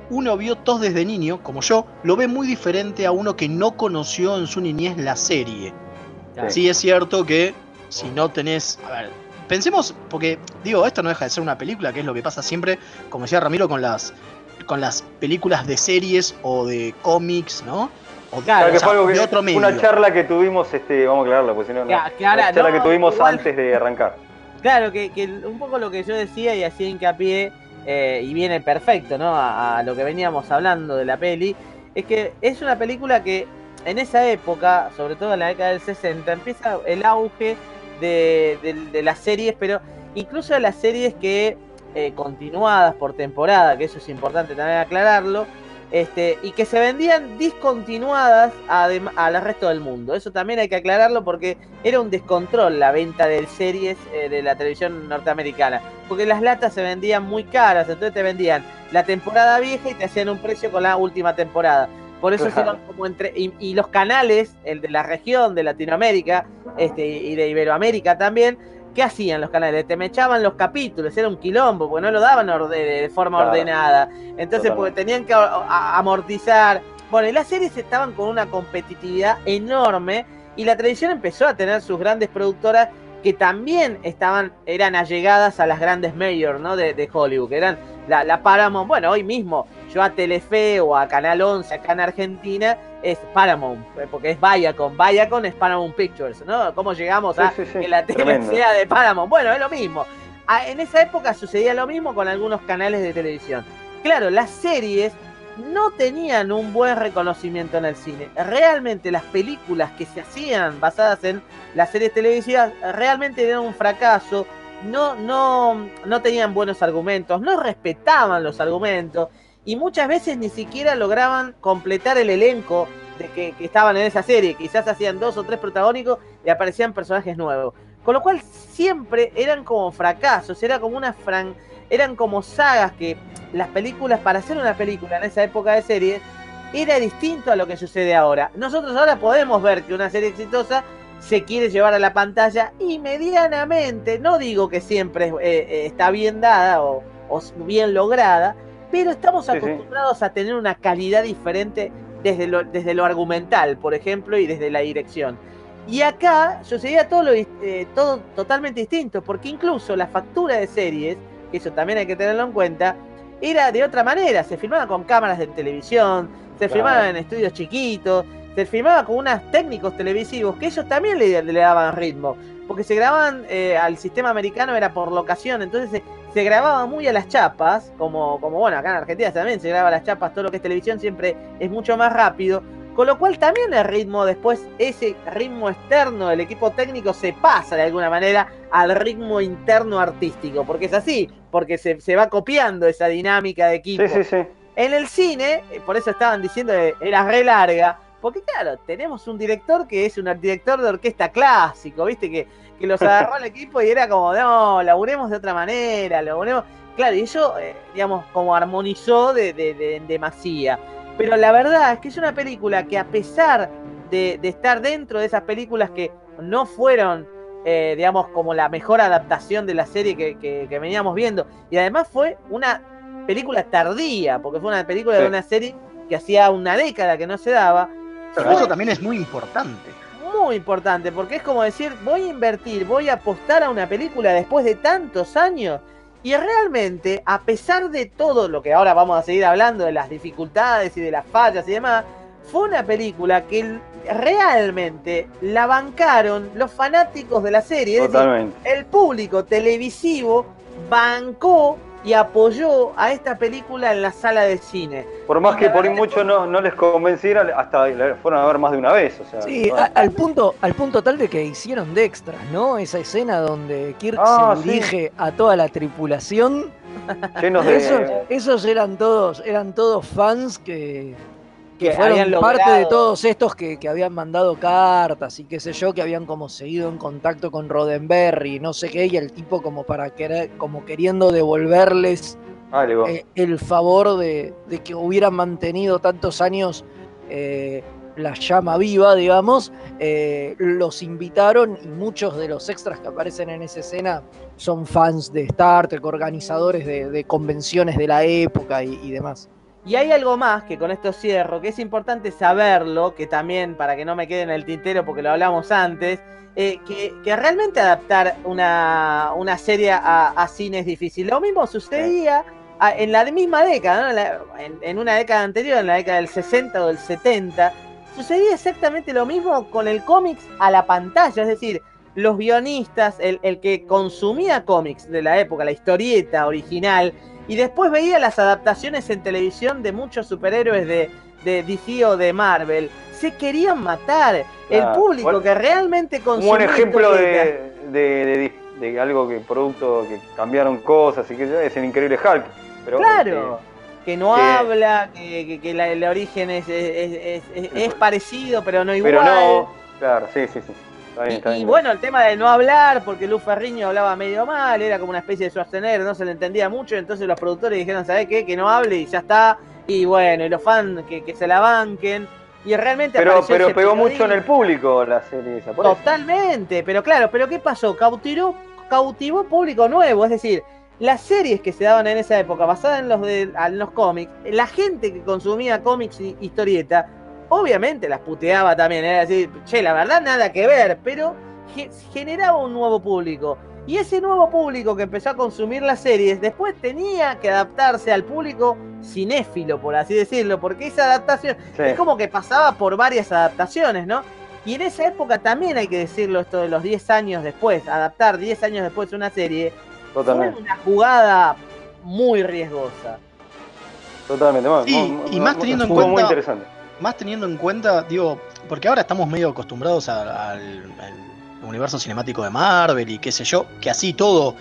C: uno vio TOS desde niño, como yo, lo ve muy diferente a uno que no conoció en su niñez la serie.
D: Claro.
C: Sí es cierto que si no tenés... A ver, pensemos, porque digo, esto no deja de ser una película, que es lo que pasa siempre, como decía Ramiro, con las con las películas de series o de cómics, ¿no? O
B: Claro,
C: o
B: que
C: sea,
B: fue algo
C: de otro medio.
B: una charla que tuvimos, este, vamos a aclararla, porque si no, no.
D: Que ahora
B: una charla
D: no,
B: que tuvimos
D: igual-
B: antes de arrancar.
D: Claro, que, que un poco lo que yo decía y hacía hincapié, eh, y viene perfecto, ¿no? A, lo que veníamos hablando de la peli, es que es una película que en esa época, sobre todo en la década del 60, empieza el auge de las series, pero incluso de las series que eh, continuadas por temporada, que eso es importante también aclararlo, este, y que se vendían discontinuadas al resto del mundo. Eso también hay que aclararlo porque era un descontrol la venta de series eh, de la televisión norteamericana. Porque las latas se vendían muy caras, entonces te vendían la temporada vieja y te hacían un precio con la última temporada. Por eso se iban como entre. Y, y los canales, el de la región, de Latinoamérica este, y de Iberoamérica también, ¿qué hacían los canales? Te me echaban los capítulos, era un quilombo, porque no lo daban de forma
B: Claro.
D: ordenada. Entonces,
B: Totalmente.
D: porque tenían que amortizar. Bueno, y las series estaban con una competitividad enorme y la televisión empezó a tener sus grandes productoras que también estaban, eran allegadas a las grandes mayors ¿no? de, de Hollywood, que eran la, la Paramount, bueno, hoy mismo yo a Telefe o a Canal 11 acá en Argentina es Paramount, eh, porque es Viacom, Viacom es Paramount Pictures, ¿no? ¿Cómo llegamos a
B: Sí, sí, sí,
D: que la tele sea de Paramount? Bueno, es lo mismo. Ah, En esa época sucedía lo mismo con algunos canales de televisión. Claro, las series no tenían un buen reconocimiento en el cine. Realmente las películas que se hacían basadas en las series televisivas realmente eran un fracaso. No, no, no tenían buenos argumentos, no respetaban los argumentos y muchas veces ni siquiera lograban completar el elenco de que, que estaban en esa serie. Quizás hacían dos o tres protagónicos y aparecían personajes nuevos. Con lo cual siempre eran como fracasos, era como una fran eran como sagas que las películas, para hacer una película en esa época de series, era distinto a lo que sucede ahora. Nosotros ahora podemos ver que una serie exitosa se quiere llevar a la pantalla y medianamente, no digo que siempre eh, eh, está bien dada o, o bien lograda, pero estamos
B: Sí, sí.
D: acostumbrados a tener una calidad diferente desde lo, desde lo argumental, por ejemplo, y desde la dirección. Y acá sucedía todo, lo, eh, todo totalmente distinto, porque incluso la factura de series, eso también hay que tenerlo en cuenta, era de otra manera. Se filmaba con cámaras de televisión, se
B: Claro.
D: filmaba en estudios chiquitos, se filmaba con unos técnicos televisivos que ellos también le, le daban ritmo, porque se grababan eh, al sistema americano, era por locación, entonces se, se grababa muy a las chapas, como, como bueno, acá en Argentina también se graba a las chapas, todo lo que es televisión siempre es mucho más rápido. Con lo cual también el ritmo después, ese ritmo externo del equipo técnico se pasa de alguna manera al ritmo interno artístico, porque es así, porque se, se va copiando esa dinámica de equipo.
B: Sí, sí, sí.
D: En el cine, eh, por eso estaban diciendo que era re larga, porque claro, tenemos un director que es un director de orquesta clásico, ¿viste? Que, que los agarró al equipo y era como, no, laburemos de otra manera, laburemos... Claro, y eso, eh, digamos, como armonizó de, de, de- en demasía. Pero la verdad es que es una película que a pesar de, de estar dentro de esas películas que no fueron, eh, digamos, como la mejor adaptación de la serie que, que- que veníamos viendo, y además fue una película tardía, porque fue una película de una serie que hacía una década que no se daba,
C: Pero eso también es muy importante.
D: muy importante, porque es como decir, voy a invertir, voy a apostar a una película después de tantos años. Y realmente, a pesar de todo lo que ahora vamos a seguir hablando, de las dificultades y de las fallas y demás, fue una película que realmente la bancaron los fanáticos de la serie. Es decir, el público televisivo bancó y apoyó a esta película en la sala de cine.
B: Por más que por ahí mucho no, no les convenciera, hasta fueron a ver más de una vez. O sea,
A: Sí, al punto, al punto tal de que hicieron de extras, ¿no? Esa escena donde Kirk
B: Ah,
A: se
B: sí.
A: dirige a toda la tripulación.
B: llenos de.
A: Esos, esos eran todos, eran todos fans que, que fueron parte de todos estos que, que habían mandado cartas y qué sé yo, que habían como seguido en contacto con Roddenberry, no sé qué, y el tipo como para querer, como queriendo devolverles eh, el favor de, de que hubieran mantenido tantos años eh, la llama viva, digamos, eh, los invitaron y muchos de los extras que aparecen en esa escena son fans de Star Trek, organizadores de, de convenciones de la época y, y demás.
D: Y hay algo más que con esto cierro, que es importante saberlo, que también para que no me quede en el tintero porque lo hablamos antes, eh, que, realmente adaptar una, una serie a, cine es difícil. Lo mismo sucedía en la misma década, en, la- una década anterior, en la década del 60 o del 70, sucedía exactamente lo mismo con el cómics a la pantalla, es decir, los guionistas, el que consumía cómics de la época, la historieta original, y después veía las adaptaciones en televisión de muchos superhéroes de, de DC o de Marvel, se querían matar. el
B: Claro.
D: público
B: Bueno,
D: que realmente
B: Un
D: consumía
B: buen ejemplo de, de, algo que producto que cambiaron cosas y que es el increíble Hulk. Pero,
D: Claro, que no
B: que-
D: habla, que, que- que la- el origen es, es, es- parecido, pero no
B: este,
D: igual.
B: pero no. Claro, sí, sí, sí. Está bien,
D: Y, bueno, el tema de no hablar, porque Luz Ferriño hablaba medio mal, era como una especie de Schwarzenegger, no se le entendía mucho, entonces los productores dijeron, ¿sabes qué? Que no hable y ya está. Y bueno, y los fans que, que se la banquen. Y realmente
B: pero pero pegó mucho en el público la serie esa. por eso.
D: Totalmente, pero claro, pero ¿qué pasó? Cautivó, cautivó público nuevo, es decir, las series que se daban en esa época, basadas en los, de, en los cómics, la gente que consumía cómics y historieta, obviamente las puteaba también, era decir, che, la verdad nada que ver, pero ge- generaba un nuevo público. Y ese nuevo público que empezó a consumir las series, después tenía que adaptarse al público cinéfilo, por así decirlo, porque esa adaptación
B: Sí.
D: es como que pasaba por varias adaptaciones, ¿no? Y en esa época también hay que decirlo esto de los 10 años después, adaptar 10 años después una serie, fue
B: Totalmente.
D: una jugada muy riesgosa.
B: Totalmente. Bueno,
C: Sí, y más teniendo en
B: estuvo muy
C: cuenta-
B: interesante.
C: Más teniendo en cuenta, digo, porque ahora estamos medio acostumbrados a- al, al universo cinemático de Marvel y qué sé yo, que así todo,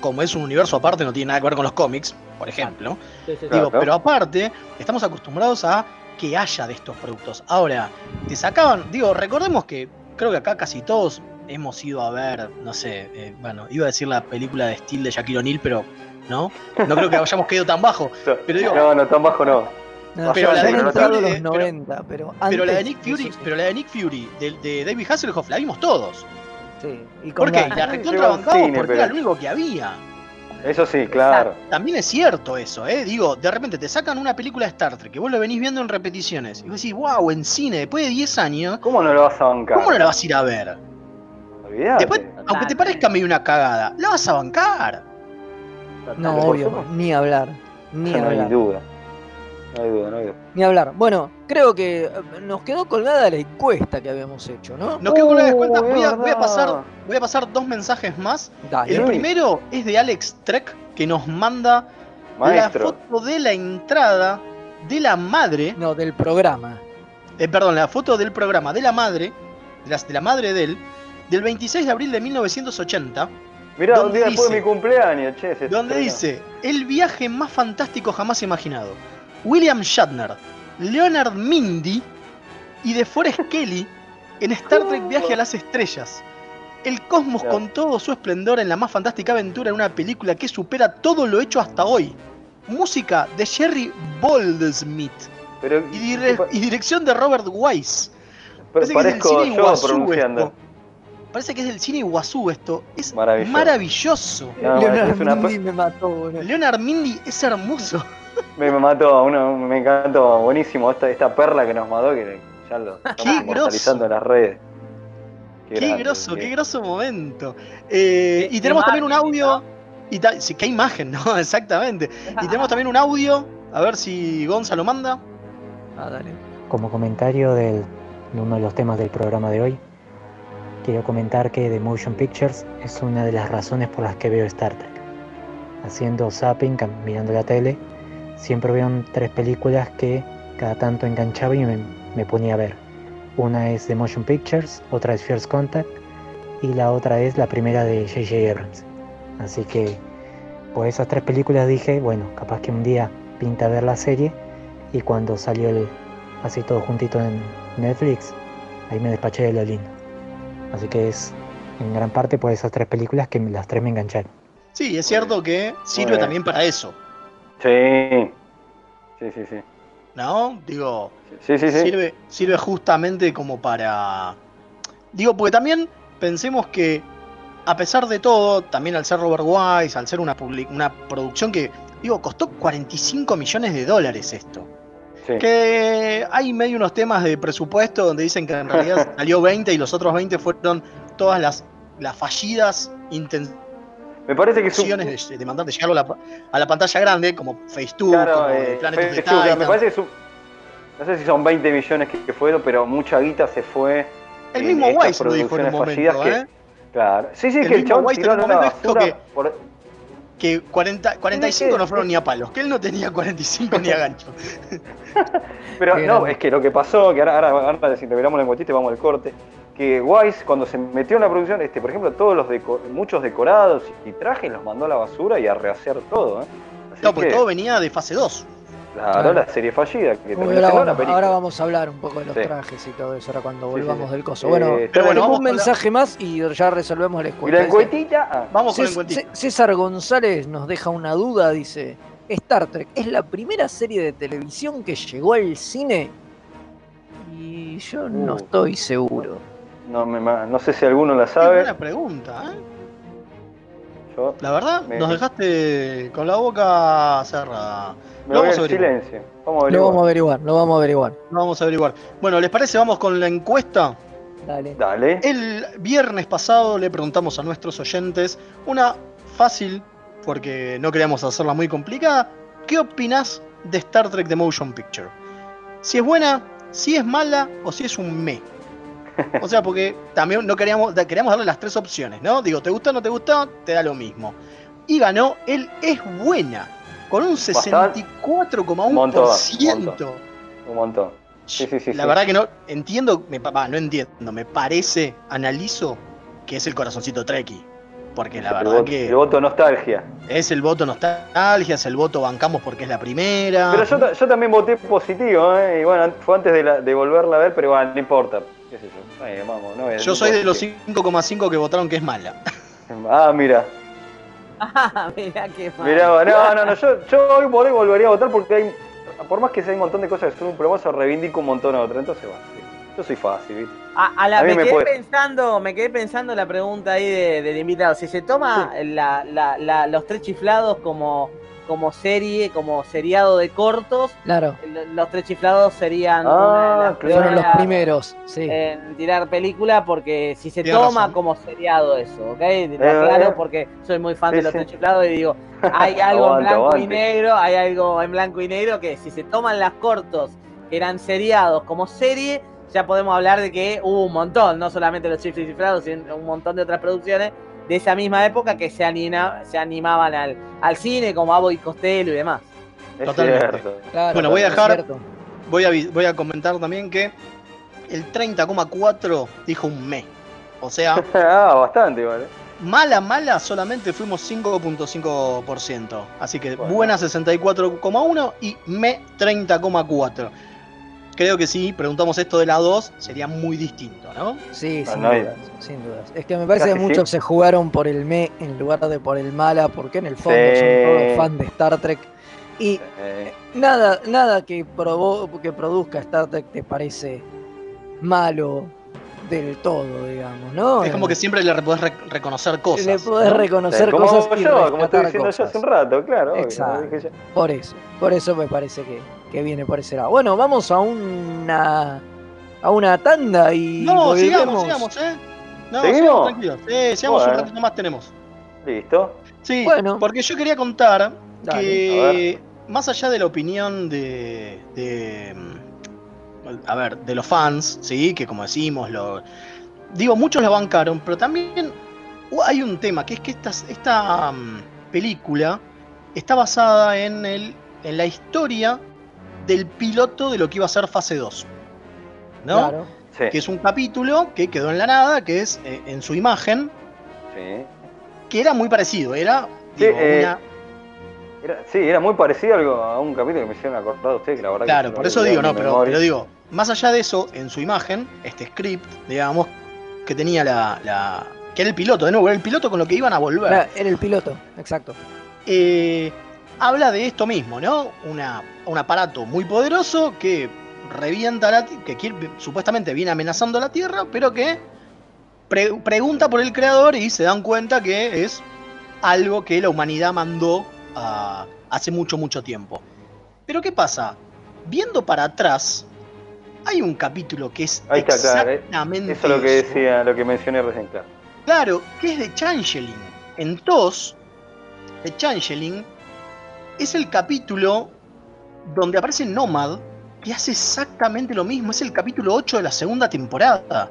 C: como es un universo aparte, no tiene nada que ver con los cómics, por ejemplo.
D: Sí, sí, sí.
B: Claro.
C: Digo, pero aparte, estamos acostumbrados a que haya de estos productos. Ahora, te sacaban, digo, recordemos que creo que acá casi todos hemos ido a ver, no sé, eh, bueno, iba a decir la película de Steel de Shaquille O'Neal, pero no, no creo que hayamos caído tan bajo. Pero digo-
B: no, no, tan bajo no.
A: No,
C: Pero la de Fury,
A: los
C: eh, pero-
A: 90, pero, antes,
C: Pero la de Nick Fury,
A: sí,
C: pero la de Nick Fury, de, de David Hasselhoff, la vimos todos.
A: sí, y con
C: ¿Por qué? La
B: Llegó al
C: recontrabancamos
B: cine,
C: porque
B: pero-
C: era lo único que había.
B: Eso sí, claro.
C: También es cierto eso, ¿eh? Digo, de repente te sacan una película de Star Trek que vos lo venís viendo en repeticiones y vos decís, wow, en cine, después de 10 años,
B: ¿Cómo no lo vas a bancar?
C: ¿cómo no la vas a ir a ver?
B: Olvidate.
C: Después, aunque te parezca medio una cagada, la vas a bancar.
A: No, obvio, ni hablar. Ni
B: no hay
A: hablar.
B: duda. No hay duda, no hay duda.
A: Ni hablar. Bueno, creo que eh, nos quedó colgada la encuesta que habíamos hecho, ¿no?
C: Nos quedo con la
B: Uh,
C: descuenta.
B: es
C: Voy a, voy a
B: verdad.
C: pasar, voy a pasar dos mensajes más.
A: Dale.
C: El primero es de Alex Trek, que nos manda
B: Maestro.
C: la foto de la entrada de la madre
A: No, del programa.
C: eh, perdón, la foto del programa de la madre, de, la madre de él, del 26 de abril de 1980,
B: Mirá, un
C: ¿Dónde
B: día después de
C: dice?
B: mi cumpleaños, che. se
C: donde dice, el viaje más fantástico jamás imaginado. William Shatner, Leonard Mindy y de Forrest Kelly en Star Trek Viaje a las Estrellas. El cosmos con todo su esplendor en la más fantástica aventura en una película que supera todo lo hecho hasta hoy. Música de Jerry Goldsmith
B: Pero,
C: y, dire- y dirección de Robert Wise. Parece que es del cine Iguazú esto. Parece que es del cine Iguazú esto. Es
B: Maravilloso.
C: maravilloso.
B: No,
A: Leonardo
B: es una
A: Mindy me mató, boludo.
C: Leonard Mindy es hermoso.
B: Me, mató, uno, me encantó, buenísimo esta, esta perla que nos mató, que ya lo estamos
C: Qué
B: inmortalizando en las redes.
C: Qué,
B: grande,
C: groso,
B: qué-
C: qué groso momento. Eh,
D: Qué-
C: y
D: qué
C: tenemos también un audio. Y ta- sí, qué imagen, ¿no? Exactamente. Y tenemos también un audio. A ver si Gonzalo manda.
A: Ah, dale.
E: Como comentario del- de uno de los temas del programa de hoy, quiero comentar que The Motion Pictures es una de las razones por las que veo Star Trek. Haciendo zapping, mirando la tele, siempre veo tres películas que cada tanto enganchaba y me, me ponía a ver. Una es The Motion Pictures, otra es First Contact y la otra es la primera de J.J. Abrams. Así que por esas tres películas dije, bueno, capaz que un día pinta ver la serie y cuando salió el, así todo juntito en Netflix, ahí me despaché de lo lindo. Así que es en gran parte por esas tres películas que las tres me engancharon.
C: Sí, es cierto que sirve
B: bien.
C: también para eso.
B: Sí. Sí, sí, sí.
C: ¿No? Digo,
B: Sí, sí, sí.
C: sirve, sirve justamente como para. Digo, porque también pensemos que, a pesar de todo, también al ser Robert Wise, al ser una, una producción que, digo, costó 45 millones de dólares esto.
B: sí.
C: Que hay medio unos temas de presupuesto donde dicen que en realidad salió 20 y los otros 20 fueron todas las, las fallidas intenciones
B: Me parece que es un-
C: opciones de, de mandar de llegarlo a la, a la pantalla grande, como FaceTube,
B: Claro,
C: como
B: eh,
C: Planet
B: me parece que no sé si son 20 millones que, que fueron, pero mucha guita se fue.
C: El
B: en
C: mismo Wise lo dijo en un
B: producciones
C: momento,
B: fallidas
C: ¿eh?
B: Claro. Sí, sí,
C: El
B: que el chabón tiró basura
C: que-
B: por-
C: Que 40, 45 no fueron ni a palos, que él no tenía 45 ni a gancho.
B: Pero no, es que lo que pasó, que ahora, ahora, ahora desintegramos la encuestita y vamos al corte, que Wise cuando se metió en la producción, este, por ejemplo, todos los deco- muchos decorados y trajes los mandó a la basura y a rehacer todo, ¿eh?
C: No, porque
B: que,
C: todo venía de fase 2.
B: Claro,
A: Claro.
B: la serie fallida, que
A: Uy, ahora, vamos, ahora vamos a hablar un poco de los
B: Sí.
A: trajes y todo eso, ahora cuando
B: Sí, sí,
A: volvamos
B: sí.
A: del coso.
B: Eh,
A: Bueno,
B: pero
C: bueno,
A: tenemos
C: vamos
A: un
C: la-
A: mensaje más y ya resolvemos el
B: ¿Y la encuestita? Ah,
C: Vamos con
A: Cés-. Cé- César González nos deja una duda, dice, Star Trek es la primera serie de televisión que llegó al cine y yo no
B: Uh.
A: estoy seguro.
B: no, me no sé si alguno la
C: Es
B: sabe.
C: buena pregunta, ¿eh?
B: Yo
C: La verdad,
B: Me-
C: nos dejaste con la boca cerrada.
B: Me
C: Lo
B: voy
C: vamos a averiguar.
B: silencio. Vamos a
A: Lo vamos a averiguar, lo vamos a averiguar.
C: Lo vamos a averiguar. Bueno, ¿les parece? Vamos con la encuesta.
A: Dale.
B: Dale.
C: El viernes pasado le preguntamos a nuestros oyentes una fácil, porque no queríamos hacerla muy complicada. ¿Qué opinas de Star Trek The Motion Picture? Si es buena, si es mala o si es un me. O sea, porque también no queríamos, queríamos darle las tres opciones, ¿no? Digo, ¿te gusta o no te gusta? Te da lo mismo. Y ganó el es buena, con un
B: Bastante.
C: 64,1%.
B: Un montón. Sí, sí, sí,
C: La verdad que no entiendo, me, va, no entiendo, me parece, analizo que es el corazoncito Treki. Porque la
B: el,
C: verdad
B: voto,
C: que
B: el voto nostalgia.
C: es el voto nostalgia, es el voto bancamos porque es la primera.
B: Pero yo, yo también voté positivo, ¿eh? Y bueno, fue antes de, la- de volverla a ver, pero bueno, no importa. ¿Qué sé yo? Ay, vamos, no,
C: Yo
B: no
C: soy de los
B: importa.
C: 5,5 que votaron que es mala.
B: Ah, mira.
D: Ah, mirá qué mal.
B: Mirá, no, no, no. Yo, yo hoy por hoy volvería a votar porque hay. Por más que sea un montón de cosas que son un promoso, reivindico un montón a otra. Entonces, bueno, sí. Yo soy fácil, ¿viste?
D: A, a la,
B: A mí
D: me,
B: me
D: quedé
B: puede.
D: pensando, me quedé pensando la pregunta ahí de- del invitado. Si se toma la- la- los tres chiflados como, como serie, como seriado de cortos,
A: Claro,
D: los tres chiflados serían
B: Ah,
D: una de las
B: claro.
A: fueron los primeros, sí.
D: en tirar película porque si se
C: Tienes
D: toma
C: razón.
D: como seriado eso, ¿ok?
B: Eh.
D: aclaro porque soy muy fan
B: Sí,
D: de los
B: sí.
D: tres chiflados y digo, hay algo en
B: Aguante,
D: blanco y negro, hay algo en blanco y negro que si se toman las cortos que eran seriados como serie, ya podemos hablar de que hubo un montón, no solamente los chiflados, sino un montón de otras producciones de esa misma época que se, anima- se animaban al, al cine como Abo y Costello y demás.
B: Es
C: Totalmente.
B: cierto.
A: Claro,
C: Bueno, voy a dejar-. Voy a, voy a comentar también que el 30,4 dijo un me. O sea,
B: ah, bastante, vale.
C: mala, mala solamente fuimos 5.5%. Así que
B: Bueno.
C: buena 64,1 y me 30,4. Creo que si preguntamos esto de la 2 sería muy distinto, ¿no?
A: Sí, sin
B: no
A: dudas, sin dudas. Es que me parece
B: Casi
A: que muchos
B: sí.
A: se jugaron por el me en lugar de por el mala, porque en el fondo
B: Sí.
A: son todos fan de Star Trek. Y nada, nada que, provo- que produzca Star Trek te parece malo del todo, digamos, ¿no?
C: Es como que siempre le podés rec- reconocer cosas.
A: le podés
C: ¿no?
A: reconocer
B: como
A: cosas y
B: yo, como estoy diciendo yo
A: cosas.
B: hace un rato, claro.
A: Exacto.
B: yo.
A: Por eso, por eso me parece que, que viene por ese lado. Bueno, vamos a una a una tanda y
C: No, sigamos,
A: volvemos.
C: sigamos, ¿eh? No,
B: ¿Seguimos?
C: sigamos tranquilos. Sí, sigamos
B: Bueno.
C: un ratito más tenemos.
B: Listo.
C: Sí,
A: Bueno.
C: porque yo quería contar
A: Dale,
C: que más allá de la opinión de, de, a ver, de los fans, sí, que como decimos, lo digo, muchos la bancaron, pero también hay un tema que es que esta, esta mm, película está basada en el en la historia del piloto de lo que iba a ser fase 2. ¿no?
A: Claro.
B: Sí.
C: Que es un capítulo que quedó en la nada, que es eh, en su imagen,
B: sí.
C: que era muy parecido, era
B: Sí,
C: digo,
B: eh,
C: una-
B: Era, sí, era muy parecido a, un capítulo que me hicieron acordar a ustedes, que la verdad que
C: Claro, por eso digo, no, pero, digo, más allá de eso, en su imagen, este script, digamos, que tenía la, la- que era el piloto, de nuevo, era el piloto con lo que iban a volver.
A: Era, era el piloto, exacto.
C: Eh, habla de esto mismo, ¿no? Una, un aparato muy poderoso que revienta la que quiere- supuestamente viene amenazando a la Tierra, pero que pre- pregunta por el creador y se dan cuenta que es algo que la humanidad mandó ah, hace mucho, mucho tiempo. Pero ¿qué pasa? Viendo para atrás, hay un capítulo que es
B: Ahí está, eh.
C: exactamente
B: Eso es lo que decía, lo que mencioné recién, claro.
C: Claro, que es de Changeling. en TOS, de Changeling, es el capítulo donde aparece Nomad, que hace exactamente lo mismo. Es el capítulo 8 de la segunda temporada.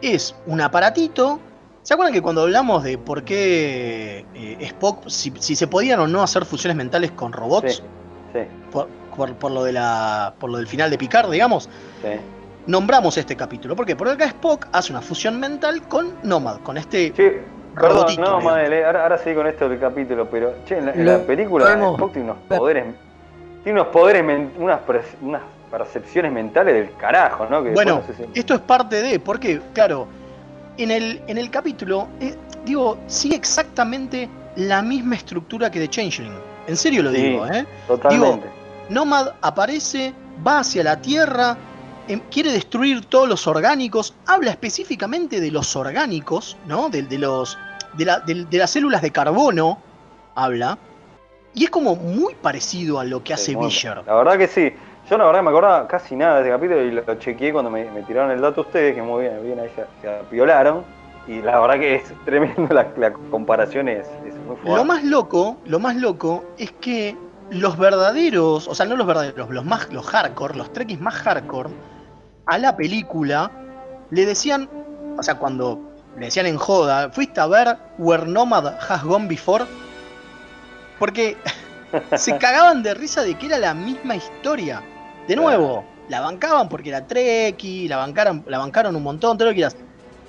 C: Es un aparatito. ¿Se acuerdan que cuando hablamos de por qué eh, Spock, si, si se podían o no hacer fusiones mentales con robots,
B: Sí, sí,
C: por, por- por lo de la, por lo del final de Picard, digamos,
B: sí.
C: nombramos este capítulo. ¿Por qué? Porque acá Spock hace una fusión mental con Nomad, con este
B: Sí, perdón,
C: Robotito,
B: no,
C: digamos.
B: Madele, ahora, ahora sí con esto del capítulo, pero che, en la, en
A: Lo
B: la película
A: podemos
B: Spock tiene unos poderes, tiene unos poderes, unas, per- unas percepciones mentales del carajo, ¿no? Que después
C: Bueno,
B: no sé si-
C: esto es parte de, porque, claro, en el, en el capítulo, eh, digo, sigue exactamente la misma estructura que de Changeling. En serio lo
B: Sí.
C: digo, ¿eh?
B: totalmente.
C: Nomad aparece, va hacia la Tierra, quiere destruir todos los orgánicos, habla específicamente de los orgánicos, ¿no? De, de los, de, la- de- de las células de carbono, habla. Y es como muy parecido a lo que hace
B: Sí. La verdad que sí. Yo la verdad me acordaba casi nada de este capítulo y lo chequeé cuando me, me tiraron el dato ustedes, que muy bien, bien ahí se, se apiolaron. Y la verdad que es tremendo, la, la comparación es, es muy fuerte.
C: Lo más loco, lo más loco es que los verdaderos, o sea, no los verdaderos, los más, los hardcore, los trekkies más hardcore, a la película le decían, o sea, cuando le decían en joda, ¿fuiste a ver Where Nomad Has Gone Before? Porque se cagaban de risa de que era la misma historia. De nuevo, la bancaban porque era trekkie, la bancaron, la bancaron un montón, todo lo que quieras.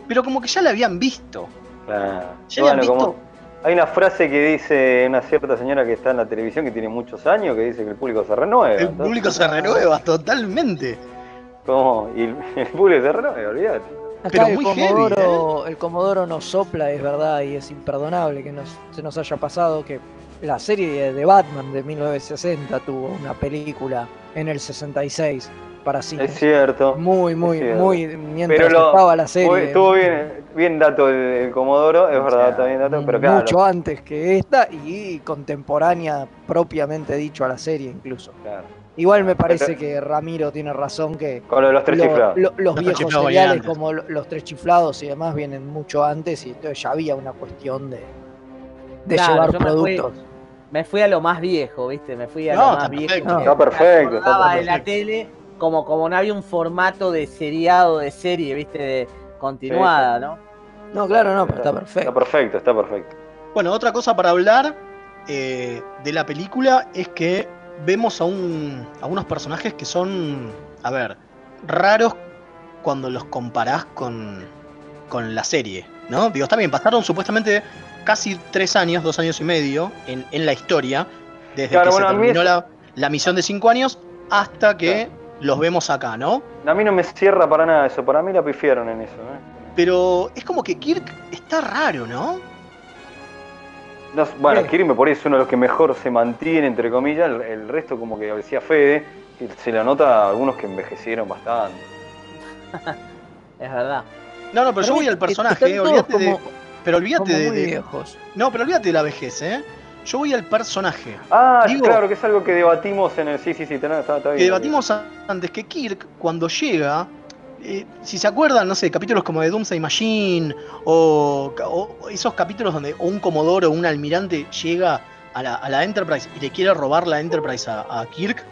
C: Pero como que ya la habían visto.
B: Claro.
C: Ya
B: Bueno,
C: habían
B: como-
C: visto.
B: hay una frase que dice una cierta señora que está en la televisión que tiene muchos años que dice que el público se renueva.
C: El
B: Entonces,
C: público se renueva totalmente.
B: ¿Cómo? Y el, el público se olvídate.
A: Acá
C: Pero
A: el
C: muy heavy, ¿eh?
A: Comodoro, el Comodoro nos sopla, es verdad, y es imperdonable que nos, se nos haya pasado que la serie de Batman de 1960 tuvo una película en el 66 para cine.
B: Es cierto.
A: Muy, muy,
B: cierto.
A: muy. Mientras
B: Pero lo-
A: estaba la serie.
B: Estuvo bien, bien dato el, el Comodoro, es verdad,
C: sea,
B: bien dato, pero claro.
A: mucho antes que esta y contemporánea propiamente dicho a la serie incluso.
B: claro.
A: Igual me parece
B: Pero-
A: que Ramiro tiene razón que
B: Con lo de los tres
A: lo- lo- los viejos
C: chiflados
A: seriales como lo- los tres chiflados y demás vienen mucho antes y entonces ya había una cuestión de, de
D: Claro,
A: llevar
D: yo me fui-
A: productos.
D: Me fui a lo más viejo, ¿viste? Me fui a
C: No,
D: lo más viejo.
C: perfecto.
D: que
B: Está perfecto, está
D: acordaba de la
B: perfecto.
D: tele como, como no había un formato de seriado, de serie, ¿viste? De continuada, ¿no?
A: No, claro, no, pero está perfecto.
B: Está perfecto, está perfecto.
C: Bueno, otra cosa para hablar eh, de la película es que vemos a, un, a unos personajes que son, a ver, raros cuando los comparás con, con la serie, ¿no? Digo, está bien, pasaron supuestamente casi tres años, dos años y medio en, en la historia, desde
B: Claro,
C: que
B: bueno,
C: se terminó la, la misión de cinco años hasta que los vemos acá, ¿no?
B: A mí no me cierra para nada eso, para mí la pifiaron en eso. ¿eh?
C: Pero es como que Kirk está raro, ¿no?
B: No, bueno,
A: Sí.
B: Kirby por ahí es uno de los que mejor se mantiene, entre comillas, el, el resto como que decía Fede, que se le nota a algunos que envejecieron bastante.
D: Es verdad.
C: No, no, pero yo voy al personaje, eh, olvídate de,
A: como,
C: pero olvídate de,
A: muy
C: de-
A: viejos.
C: No, pero olvídate de la vejez, ¿eh? Yo voy al personaje.
B: Ah,
C: Digo-
B: claro, que es algo que debatimos en el... Sí, sí, sí, está, bien.
C: Que debatimos antes que Kirk, cuando llega, eh, si se acuerdan, no sé, capítulos como de Doomsday Machine, o, o esos capítulos donde un comodoro o un almirante llega a la, a la Enterprise y le quiere robar la Enterprise a, a Kirk,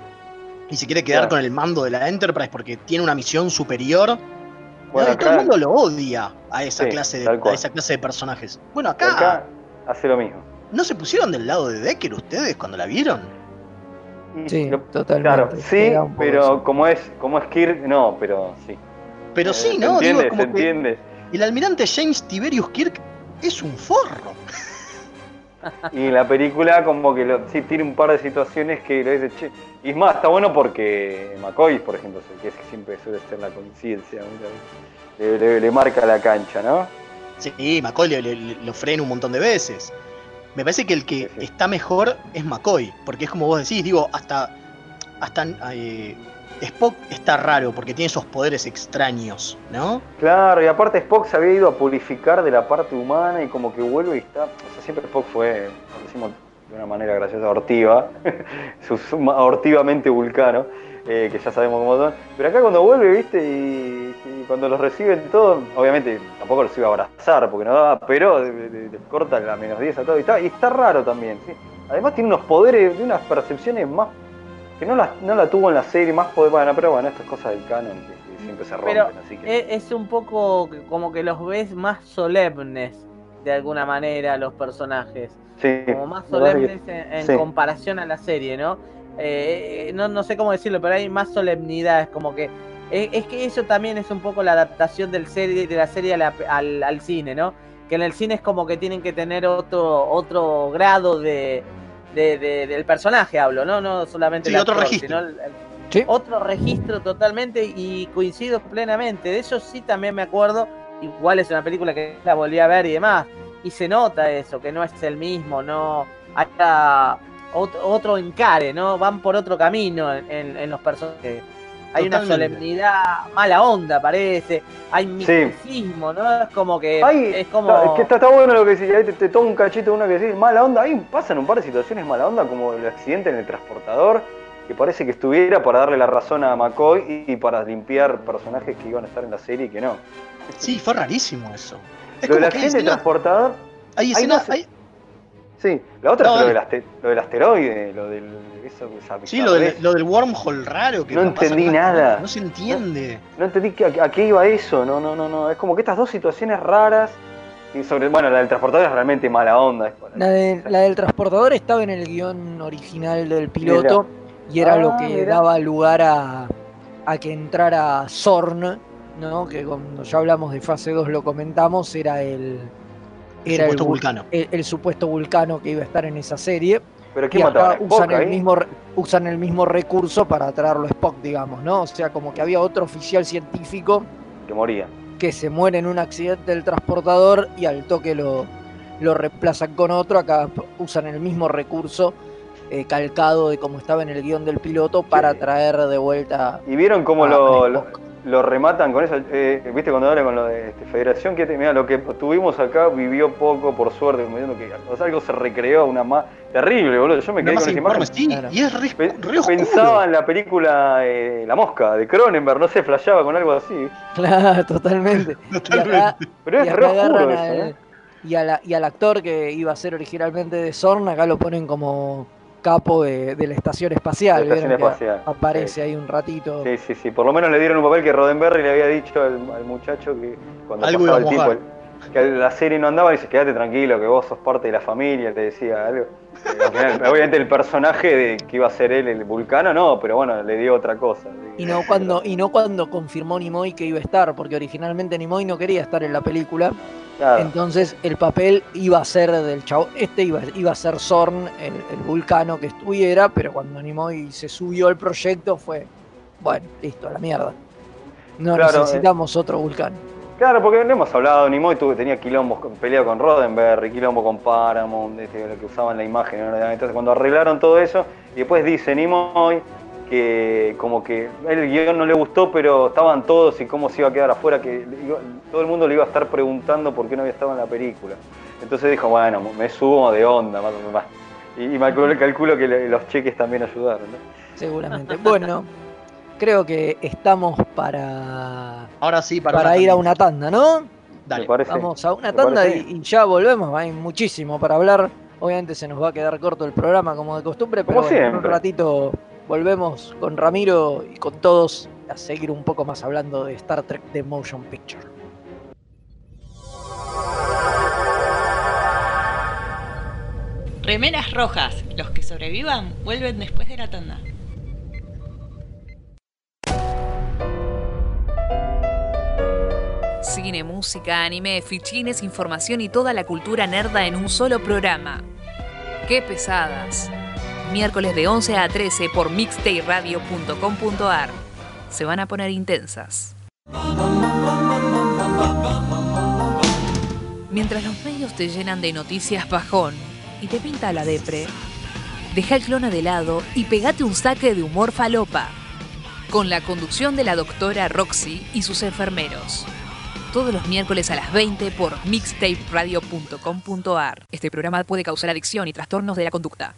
C: y se quiere quedar
B: Claro.
C: con el mando de la Enterprise porque tiene una misión superior.
B: Bueno,
C: ¿no? y todo el mundo lo odia a esa,
B: Sí,
C: clase de, a esa clase de personajes. Bueno,
B: acá hace lo mismo.
C: ¿No se pusieron del lado de Decker ustedes cuando la vieron?
A: Sí,
B: lo-
A: totalmente.
B: Claro, sí, pero como es, como es Kirk, no, pero sí.
C: Pero
B: Eh,
C: sí, ¿no?
B: entiende,
C: Digo, como que el almirante James Tiberius Kirk es un forro.
B: Y la película como que lo- sí tiene un par de situaciones que le dice, che, y es más, está bueno porque McCoy, por ejemplo, que es que siempre suele ser la conciencia, le, le- le marca la cancha, ¿no?
C: Sí, McCoy le- lo frena un montón de veces. Me parece que el que
B: Sí, sí.
C: está mejor es McCoy, porque es como vos decís, digo, hasta, hasta eh, Spock está raro porque tiene esos poderes extraños, ¿no?
B: Claro, y aparte Spock se había ido a purificar de la parte humana y como que vuelve y está, o sea, siempre Spock fue, lo decimos de una manera graciosa, su- hortivamente vulcano, eh, que ya sabemos cómo son, pero acá cuando vuelve, viste, y, cuando los reciben todo, obviamente tampoco los iba a abrazar porque no daba, pero corta la menos 10 a todo. Y está, y está raro también, ¿sí? Además tiene unos poderes, unas percepciones más que no la, no la tuvo en la serie, más poder, bueno, pero bueno, estas cosas del canon que, siempre se rompen,
D: Pero
B: así que.
D: es, es un poco como que los ves más solemnes de alguna manera los personajes.
B: sí,
D: como más solemnes en, en
B: sí.
D: comparación a la serie, ¿no? Eh, eh, no, no sé cómo decirlo, pero hay más solemnidad, es como que es, es que eso también es un poco la adaptación del serie, de la serie la- al, al cine, ¿no? Que en el cine es como que tienen que tener otro otro grado de, de- de- del personaje, hablo, ¿no? No solamente
C: Sí,
D: el
C: otro
D: actor,
C: registro.
D: sino el- el-
A: Sí.
D: otro registro totalmente y coincido plenamente. De eso sí también me acuerdo. Igual es una película que la volví a ver y demás. Y se nota eso, que no es el mismo, no. Hasta otro, otro encare, ¿no? Van por otro camino en, en- en los personajes. Hay una solemnidad, mala onda parece, hay misticismo, ¿no? Es como que
B: Ay,
D: es como
B: está, es que está, está bueno lo que decís, ahí te, te toma un cachito uno que decís, mala onda, ahí pasan un par de situaciones mala onda, como el accidente en el transportador, que parece que estuviera para darle la razón a McCoy y, y para limpiar personajes que iban a estar en la serie y que no.
C: Sí, fue rarísimo eso. Es
B: lo
C: como hay
B: accidente del
C: escenas,
B: transportador,
C: hay
B: ahí
C: escenas-
B: no
C: hay-
B: sí, la otra
C: No,
B: es lo del, aste- lo del asteroide, lo del... Eso, esa
C: sí, lo del, lo del wormhole raro que
B: No entendí nada.
C: No se entiende.
B: No entendí que- a, a qué iba eso, no, no, no, no, es como que estas dos situaciones raras, y sobre, bueno, la del transportador es realmente mala onda.
A: La, de- la del transportador estaba en el guion original del piloto y era
B: Ah,
A: lo que
B: mira.
A: daba lugar a, a que entrara Zorn, ¿no? que cuando ya hablamos de fase 2 lo comentamos, era el, era
C: supuesto
A: vul-
C: vulcano.
A: el- el supuesto vulcano que iba a estar en esa serie.
B: Pero
A: Y
B: ¿quién mataban?
A: acá
B: a
A: usan
B: Spock
A: el, mismo, usan el mismo recurso para traerlo a Spock, digamos, ¿no? O sea, como que había otro oficial científico
B: Que moría.
A: que se muere en un accidente del transportador y al toque lo, lo reemplazan con otro. Acá usan el mismo recurso eh, calcado de como estaba en el guion del piloto para
B: Sí.
A: traer de vuelta
B: ¿Y vieron cómo
A: a-
B: lo,
A: a
B: lo,
A: Spock.
B: Lo rematan con eso? Eh, ¿Viste cuando hablan con lo de este, Federación? Que, te- mirá, lo que tuvimos acá vivió poco, por suerte, como diciendo que o sea, algo se recreó, una más terrible, boludo. Yo me quedé con esa imagen.
C: sí,
A: Claro.
C: y es re,
B: Pe-
C: re.
B: Pensaba en la película eh, La Mosca de Cronenberg, no sé, flasheaba con algo así.
A: Claro, totalmente. Y
C: Totalmente.
A: acá,
B: Pero es re oscuro eso,
A: al,
B: ¿eh?
A: y, a la- y al actor que iba a ser originalmente de Zorn, acá lo ponen como capo de, de la estación espacial.
B: La estación
A: ¿vieron que
B: espacial,
A: Aparece ahí un ratito.
B: Sí, sí, sí. Por lo menos le dieron un papel que Roddenberry le había dicho al, al muchacho que cuando
C: Algo
B: pasaba el
C: mojar.
B: tiempo, el- que la serie no andaba, y dice, quédate tranquilo, que vos sos parte de la familia, te decía algo. Eh, final, obviamente el personaje de que iba a ser él, el vulcano, no, pero bueno, le dio otra cosa.
A: Y no cuando, y no cuando confirmó Nimoy que iba a estar, porque originalmente Nimoy no quería estar en la película. Entonces el papel iba a ser del chavo. Este iba, iba a ser Zorn, el, el vulcano que estuviera, pero cuando Nimoy se subió al proyecto fue. Bueno, listo, a la mierda. No
B: Claro,
A: necesitamos otro vulcano.
B: Claro, porque no hemos hablado, Nimoy tuvo, tenía quilombos, con- pelea con Roddenberry, quilombo con Paramount, este, lo que usaban la imagen. ¿no? Entonces cuando arreglaron todo eso, y después dice Nimoy que como que el guion no le gustó, pero estaban todos y cómo se iba a quedar afuera, que todo el mundo le iba a estar preguntando por qué no había estado en la película. Entonces dijo, bueno, me subo de onda, más o menos. Y, y me calculo, calculo que le- los cheques también ayudaron. ¿no?
A: Seguramente. Bueno, creo que estamos para,
C: Ahora sí, para,
A: ir a una tanda, ¿no?
B: ¿Me
C: Dale.
B: parece?
A: Vamos a una
B: ¿Te
A: tanda y, y ya volvemos. Hay muchísimo para hablar. Obviamente se nos va a quedar corto el programa como de costumbre, pero
B: Como
A: bueno, en un ratito volvemos con Ramiro y con todos a seguir un poco más hablando de Star Trek The Motion Picture.
F: Remeras rojas. Los que sobrevivan vuelven después de la tanda.
G: Cine, música, anime, fichines, información y toda la cultura nerda en un solo programa. ¡Qué pesadas! Miércoles de 11 a 13 por mixtayradio.com.ar. Se van a poner intensas. Mientras los medios te llenan de noticias bajón y te pinta la depre, deja el clona de lado y pegate un saque de humor falopa. Con la conducción de la doctora Roxy y sus enfermeros todos los miércoles a las 20 por mixtaperadio.com.ar. Este programa puede causar adicción y trastornos de la conducta.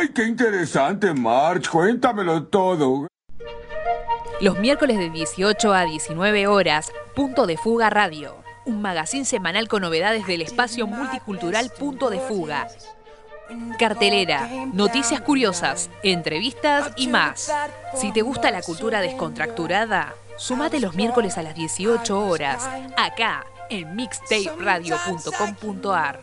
H: ¡Ay, qué interesante, March! Cuéntamelo todo.
G: Los miércoles de 18 a 19 horas, Punto de Fuga Radio. Un magazín semanal con novedades del espacio multicultural Punto de Fuga. Cartelera, noticias curiosas, entrevistas y más. Si te gusta la cultura descontracturada, sumate los miércoles a las 18 horas, acá en mixtaperadio.com.ar.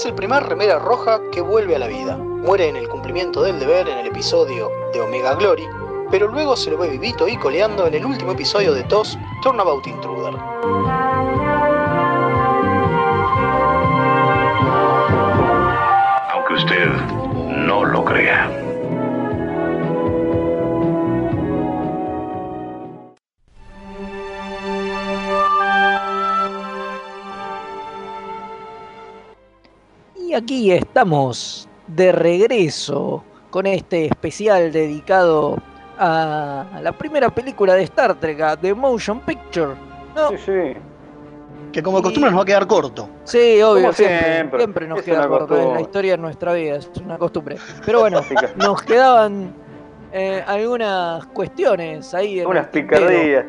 C: Es el primer remera roja que vuelve a la vida. Muere en el cumplimiento del deber en el episodio de Omega Glory, pero luego se lo ve vivito y coleando en el último episodio de TOS, Turnabout Intruder.
I: aunque usted no lo crea.
A: Aquí estamos de regreso con este especial dedicado a la primera película de Star Trek, a The Motion Picture. ¿no?
B: Sí, sí.
C: Que como costumbre nos va a quedar corto.
A: Sí, obvio,
B: Como
A: siempre,
B: siempre.
A: siempre nos
B: Es
A: queda corto en la historia de nuestra vida, es una costumbre. Pero bueno, nos quedaban eh, algunas cuestiones ahí. en
B: Unas picardías.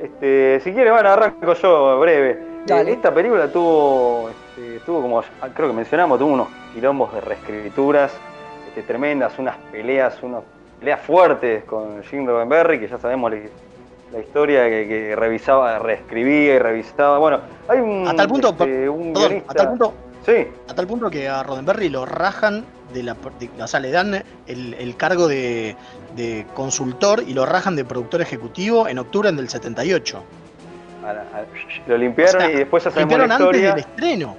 B: Este, si quiere, bueno, arranco yo breve.
A: Dale.
B: Eh, esta película tuvo, este, tuvo como creo que mencionamos, tuvo unos quilombos de reescrituras este, tremendas, unas peleas, unas peleas fuertes con Jim Roddenberry, que ya sabemos la, la historia que, que revisaba, reescribía y revisaba. Bueno, hay un,
C: A tal punto,
B: este, un
C: Perdón,
B: guionista.
C: a tal punto,
B: Sí,
C: a tal punto que a Roddenberry lo rajan de la, de- o sea, le dan el, el cargo de, de consultor y lo rajan de productor ejecutivo en octubre del 78.
B: a la- a- lo limpiaron
C: O sea,
B: y después ya sabemos
C: Limpiaron
B: la
C: antes
B: historia.
C: del estreno.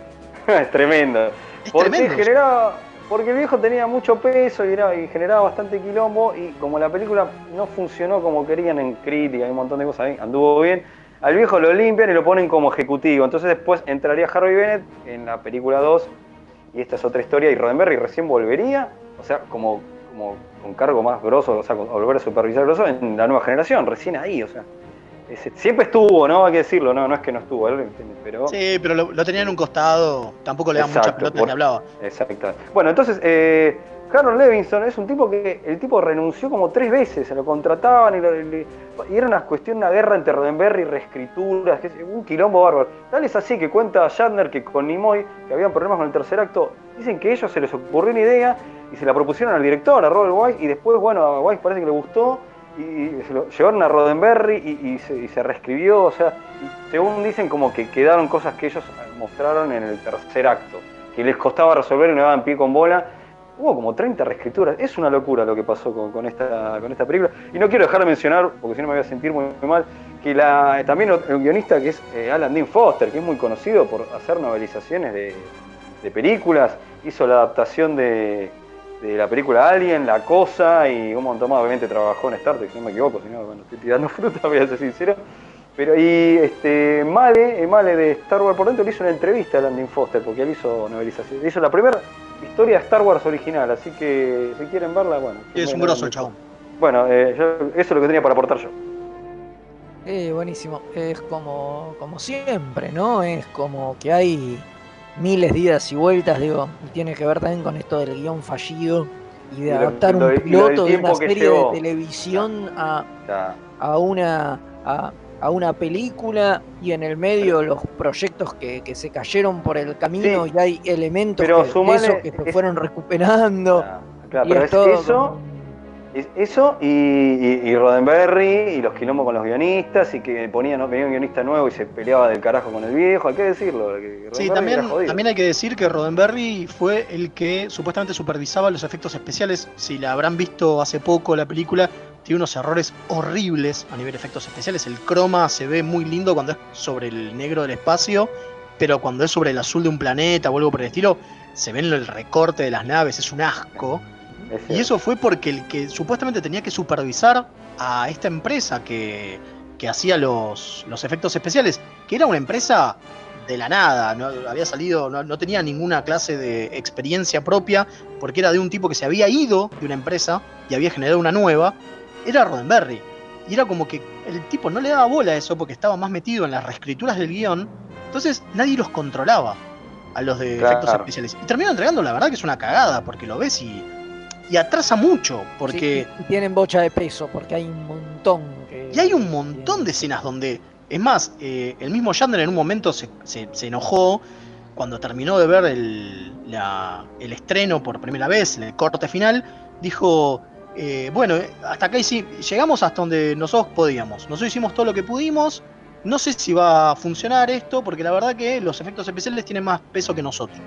B: es tremendo.
C: Es
B: Porque
C: tremendo.
B: generaba, porque el viejo tenía mucho peso y, era- y generaba bastante quilombo y como la película no funcionó como querían en crítica, hay un montón de cosas ahí, anduvo bien, al viejo lo limpian y lo ponen como ejecutivo. Entonces después entraría Harvey Bennett en la película 2 y esta es otra historia y Roddenberry recién volvería, o sea, como, como con cargo más grosso, o sea, volver a supervisar grosso en la nueva generación, recién ahí, o sea. Ese- siempre estuvo, ¿no? Hay que decirlo, no, no es que no estuvo, él, pero...
C: Sí, pero lo, lo tenía en un costado, tampoco le da mucha pelota
B: por-
C: ni hablaba.
B: Exacto. Bueno, entonces, eh, Harold Levinson es un tipo que el tipo renunció como tres veces, se lo contrataban y, lo- y- y era una cuestión, una guerra entre Roddenberry y reescrituras, que es un quilombo bárbaro. Tal es así que cuenta Shatner que con Nimoy, que habían problemas con el tercer acto, dicen que ellos se les ocurrió una idea y se la propusieron al director, a Robert Wise, y después, bueno, a Wise parece que le gustó, y se lo llevaron a Roddenberry y, se, reescribió, o sea, según dicen como que quedaron cosas que ellos mostraron en el tercer acto, que les costaba resolver y no daban pie con bola. Hubo como 30 reescrituras, es una locura lo que pasó con, esta, con esta película. Y no quiero dejar de mencionar, porque si no me voy a sentir muy, mal, que la, también el guionista que es eh, Alan Dean Foster, que es muy conocido por hacer novelizaciones de películas, hizo la adaptación de, de la película Alien, La Cosa y un montón más. Obviamente trabajó en Star Trek, si no me equivoco, si no, bueno, estoy tirando fruta, voy a ser sincero. Pero y este Male, Male de Star Wars por dentro le hizo una entrevista a Landon Foster, porque él hizo novelización. Hizo la primera historia de Star Wars original, así que si quieren verla, bueno.
C: Es un grosso el chabón.
B: Bueno, eh, yo- eso es lo que tenía para aportar yo.
A: Eh, buenísimo. Es como, como siempre, ¿no? Es como que hay miles de idas y vueltas, digo, y tiene que ver también con esto del guion fallido y de
B: Y
A: adaptar
B: lo-
A: un
B: lo
A: piloto de una serie
B: llevó.
A: de televisión a, a una a, a una película y en el medio los proyectos que, que se cayeron por el camino
B: Sí.
A: y hay elementos
B: Pero
A: que, de eso que se
B: es-
A: fueron recuperando.
B: Claro, pero
A: es todo
B: eso,
A: como-
B: eso y, y, y Roddenberry y los quilombos con los guionistas y que ponían, venía un guionista nuevo y se peleaba del carajo con el viejo, hay que decirlo. que
C: Sí, también, también hay que decir que Roddenberry fue el que supuestamente supervisaba los efectos especiales. Si la habrán visto hace poco la película, tiene unos errores horribles a nivel de efectos especiales. El croma se ve muy lindo cuando es sobre el negro del espacio, pero cuando es sobre el azul de un planeta o algo por el estilo, se ven el recorte de las naves, es un asco.
B: Es
C: Y eso fue porque el que supuestamente tenía que supervisar a esta empresa que, que hacía los, los efectos especiales, que era una empresa de la nada, no había salido, no, no tenía ninguna clase de experiencia propia, porque era de un tipo que se había ido de una empresa y había generado una nueva, era Roddenberry. Y era como que el tipo no le daba bola a eso porque estaba más metido en las reescrituras del guion, entonces nadie los controlaba a los de
B: Claro.
C: efectos especiales. Y terminó entregando, la verdad que es una cagada, porque lo ves y, y atrasa mucho, porque...
A: Sí, y tienen bocha de peso, porque hay un montón. Que,
C: Y hay un montón de escenas donde, es más, eh, el mismo Shatner en un momento se, se- se enojó cuando terminó de ver el, la- el estreno por primera vez, el corte final, dijo, eh, bueno, hasta acá hici- llegamos hasta donde nosotros podíamos, nosotros hicimos todo lo que pudimos, no sé si va a funcionar esto, porque la verdad que los efectos especiales tienen más peso que nosotros.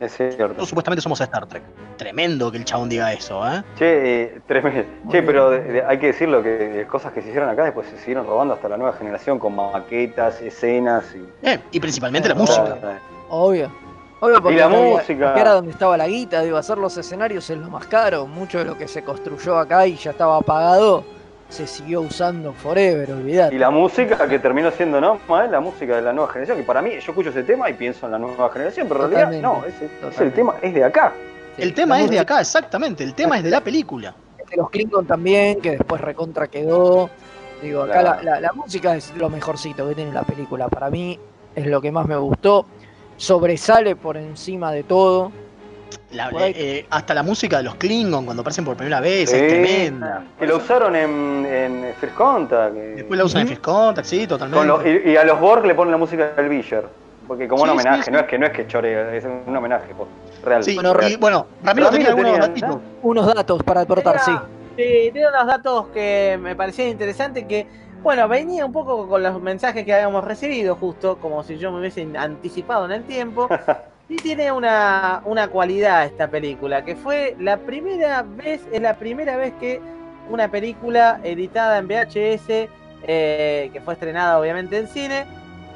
B: Es cierto.
C: Nosotros supuestamente somos Star Trek. Tremendo que el chabón diga eso, ¿eh?
B: Che, eh, tremendo. Che, pero de- de- hay que decirlo que de cosas que se hicieron acá después se siguieron robando hasta la nueva generación con maquetas, escenas y.
C: Eh, y principalmente la
B: O
C: música.
A: Obvio. Obvio, porque
B: la
A: había-
B: música.
A: porque era donde estaba la guita, digo, hacer los escenarios es lo más caro. Mucho de lo que se construyó acá y ya estaba apagado, se siguió usando forever, olvidate.
B: Y la música que terminó siendo, ¿no? Más la música de la nueva generación, que para mí, yo escucho ese tema y pienso en la nueva generación, pero en realidad no, ese, ese es el tema, es de acá.
C: El tema es de acá, exactamente. El tema es de la película.
A: de los Klingon también, que después recontra quedó. Digo, acá
B: Claro.
A: la, la- la música es lo mejorcito que tiene la película. Para mí es lo que más me gustó. Sobresale por encima de todo.
C: La-
A: Por ahí-
C: eh, hasta la música de los Klingon cuando aparecen por primera vez
B: Sí.
C: es tremenda.
B: Que lo usaron en, en First Contact.
C: Después la usan en First Contact, sí, totalmente.
B: con los- y, y a los Borg le ponen la música del Villar. Porque como un
C: Sí,
B: homenaje,
C: sí.
B: no es que no es que chore, es un homenaje, po, real.
C: Sí,
A: Bueno,
B: real.
C: bueno, Ramiro tenía
B: Ramiro tenía,
C: datitos.
A: Unos datos para aportar, sí.
D: Sí, tiene unos datos que me parecían interesantes que, bueno, venía un poco con los mensajes que habíamos recibido justo, como si yo me hubiese anticipado en el tiempo. Y tiene una, una cualidad esta película, que fue la primera vez, es la primera vez que una película editada en VHS, eh, que fue estrenada obviamente en cine,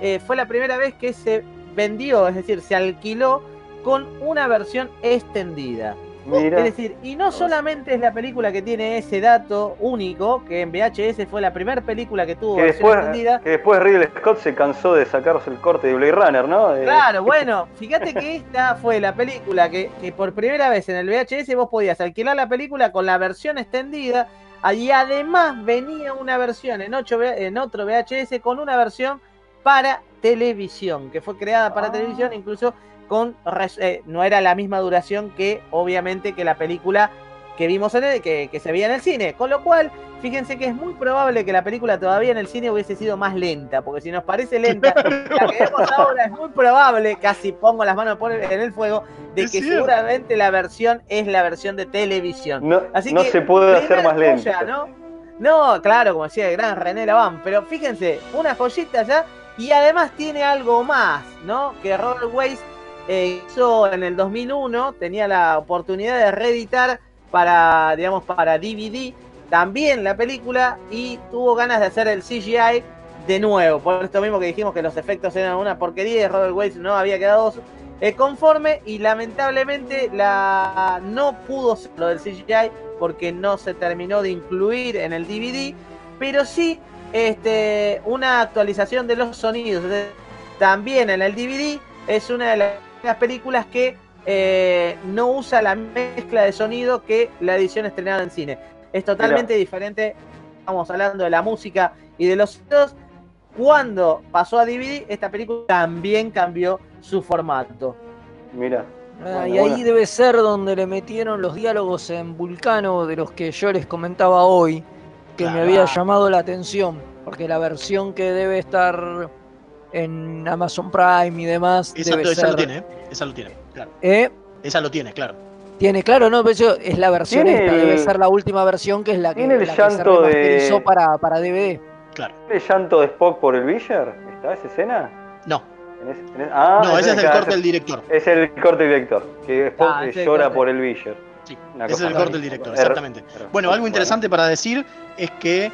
D: eh, fue la primera vez que se vendió, es decir, se alquiló con una versión extendida.
B: Mira.
D: Es decir, y no solamente es la película que tiene ese dato único, que en VHS fue la primera película que tuvo
B: que después,
D: extendida.
B: que después Ridley Scott se cansó de sacarse el corte de Blade Runner, ¿no? De-
D: Claro, bueno, fíjate que esta fue la película que, que por primera vez en el VHS vos podías alquilar la película con la versión extendida y además venía una versión en, 8, en otro VHS con una versión para televisión, que fue creada para
B: Ah.
D: televisión, incluso con eh, no era la misma duración que obviamente que la película que vimos en el, que, que se veía en el cine. Con lo cual, fíjense que es muy probable que la película todavía en el cine hubiese sido más lenta, porque si nos parece lenta, la que vemos ahora es muy probable, casi pongo las manos en el fuego, de que seguramente la versión es la versión de televisión.
B: No,
D: Así
B: no
D: que,
B: se puede hacer más lento.
D: joya, ¿no? No, claro, como decía el gran René Laván, pero fíjense, una joyita ya, y además tiene algo más, ¿no? Que Robert Weiss eh, hizo en el 2001, tenía la oportunidad de reeditar para, digamos, para DVD también la película y tuvo ganas de hacer el CGI de nuevo. Por esto mismo que dijimos que los efectos eran una porquería y Robert Weiss no había quedado eh, conforme y lamentablemente la no pudo ser lo del CGI porque no se terminó de incluir en el DVD, pero sí este, una actualización de los sonidos. También en el DVD es una de las películas que eh, no usa la mezcla de sonido que la edición estrenada en cine. Es totalmente diferente. Estamos hablando de la música y de los sonidos. Cuando pasó a DVD, esta película también cambió su formato.
B: Mira.
A: Ah, y ahí
B: bueno.
A: debe ser donde le metieron los diálogos en Vulcano de los que yo les comentaba hoy, que me había llamado la atención, porque la versión que debe estar en Amazon Prime y demás
C: Esa,
A: debe
C: esa
A: ser.
C: lo tiene, ¿eh? Esa lo tiene, claro.
A: ¿Eh?
C: Esa lo tiene, claro.
A: Tiene, claro, no, pero eso es la versión
B: Tiene
A: esta,
B: el-
A: debe ser la última versión que es la que,
B: tiene el
A: la que se
B: llanto de-
A: para, para DVD.
C: Claro.
B: ¿El llanto de Spock por el Villar? ¿Está esa escena?
C: No,
B: En ese- en ese- ah,
C: no, ese es
B: claro,
C: corte del director.
B: Es el corte del director, que Spock
D: Ah, el
B: llora
D: corte.
B: por el Villar.
C: Sí,
B: Una
C: ese es el corte del director, exactamente.
B: er-
C: Bueno, algo interesante para decir es que,